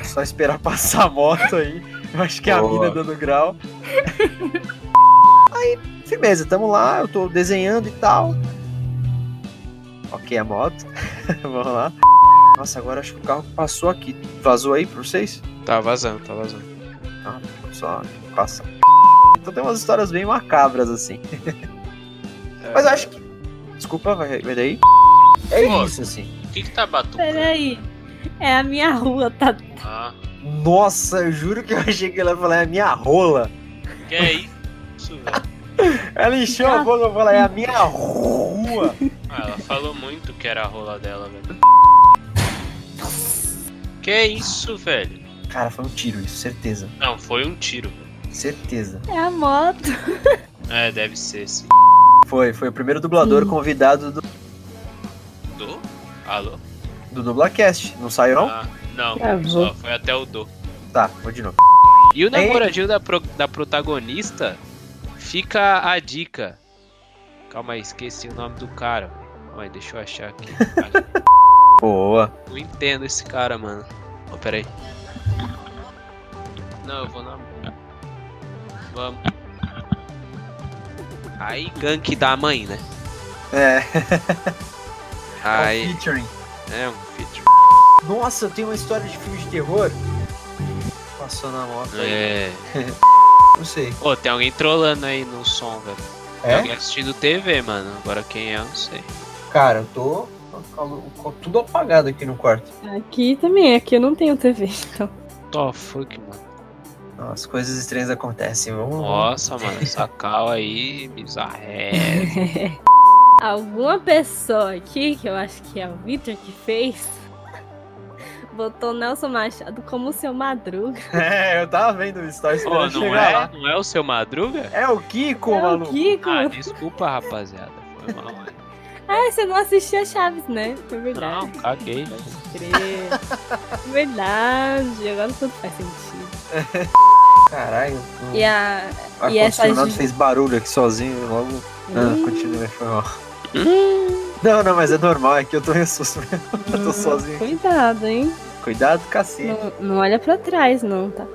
Só esperar passar a moto aí. Eu acho que é a mina dando grau. Aí, firmeza, tamo lá, eu tô desenhando e tal. Ok, a moto. Vamos lá. Nossa, agora acho que o carro passou aqui. Vazou aí pra vocês? Tá vazando, tá vazando. Tá, só passa. Então tem umas histórias bem macabras assim. Mas eu acho que. Desculpa, vai, vai daí. É Pô. isso, assim. O que que tá batucando? Peraí. É a minha rua, tá? Ah, Nossa, eu juro que eu achei que ela ia falar é a minha rola. que é isso, velho? Ela encheu a boca e falou, é a minha rua. Ah, ela falou muito que era a rola dela, velho. Que isso, velho? Cara, foi um tiro isso, certeza. Não, foi um tiro. velho. Certeza. É a moto. É, deve ser, sim. Foi, foi o primeiro dublador Sim. convidado do, Do? Alô? do Dublacast. Não saiu, não? Ah, não, Gravou. só foi até o do. Tá, vou de novo. E o Ei. namoradinho da, pro- da protagonista fica a dica. Calma aí, esqueci o nome do cara. Calma aí, deixa eu achar aqui. Boa. Não entendo esse cara, mano. Ó, pera aí. Não, eu vou na. Vamos. Aí, gank da mãe, né? É, Aí, é um featuring. é um feature. Nossa, eu tenho uma história de filme de terror. Passou na moto aí. É. Não sei. Ô, tem alguém trolando aí no som, velho. Tem É? alguém assistindo TV, mano. Agora quem é, eu não sei. Cara, eu tô tudo apagado aqui no quarto. Aqui também, aqui eu não tenho TV, então. Tô fuck, mano. As coisas estranhas acontecem. Vamos Nossa, mano, essa cal aí, bizarré. Alguma pessoa aqui, que eu acho que é o Victor que fez, botou Nelson Machado como seu madruga. É, eu tava vendo Ô, esperando não chegar é, lá. não é o seu Madruga? É o Kiko, é o maluco. Kiko. Ah, desculpa, rapaziada. Foi mal. né? Ah, você não assistia Chaves, né? É verdade. Não, caguei. Verdade, agora tudo faz sentido. Caralho. o E a. ar e essa fez barulho aqui sozinho, logo. Ah, Hum. continua, foi mal. Não, não, mas é normal, é que eu tô em susto mesmo. Eu tô sozinho. Cuidado, hein? Cuidado, cacete. Não, não olha pra trás, não, tá?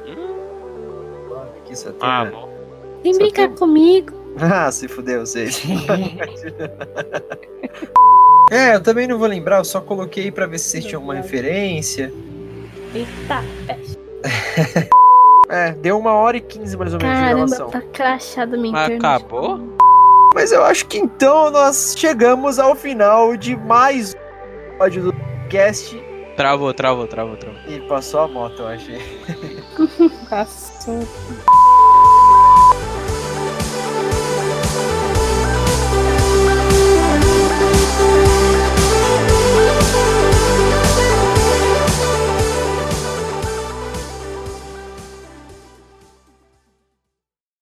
Aqui só tem. Ah, né? bom. Vem Só brincar tem- comigo. Ah, se fudeu vocês. é, eu também não vou lembrar, eu só coloquei pra ver se vocês tinham alguma referência. Eita, peste. É, deu uma hora e quinze mais ou menos de Caramba, gravação. tá crachado minha Mas internet. acabou? Mas eu acho que então nós chegamos ao final de mais um episódio do cast. Travou, travou, travou, travou. E passou a moto, eu achei. Passou.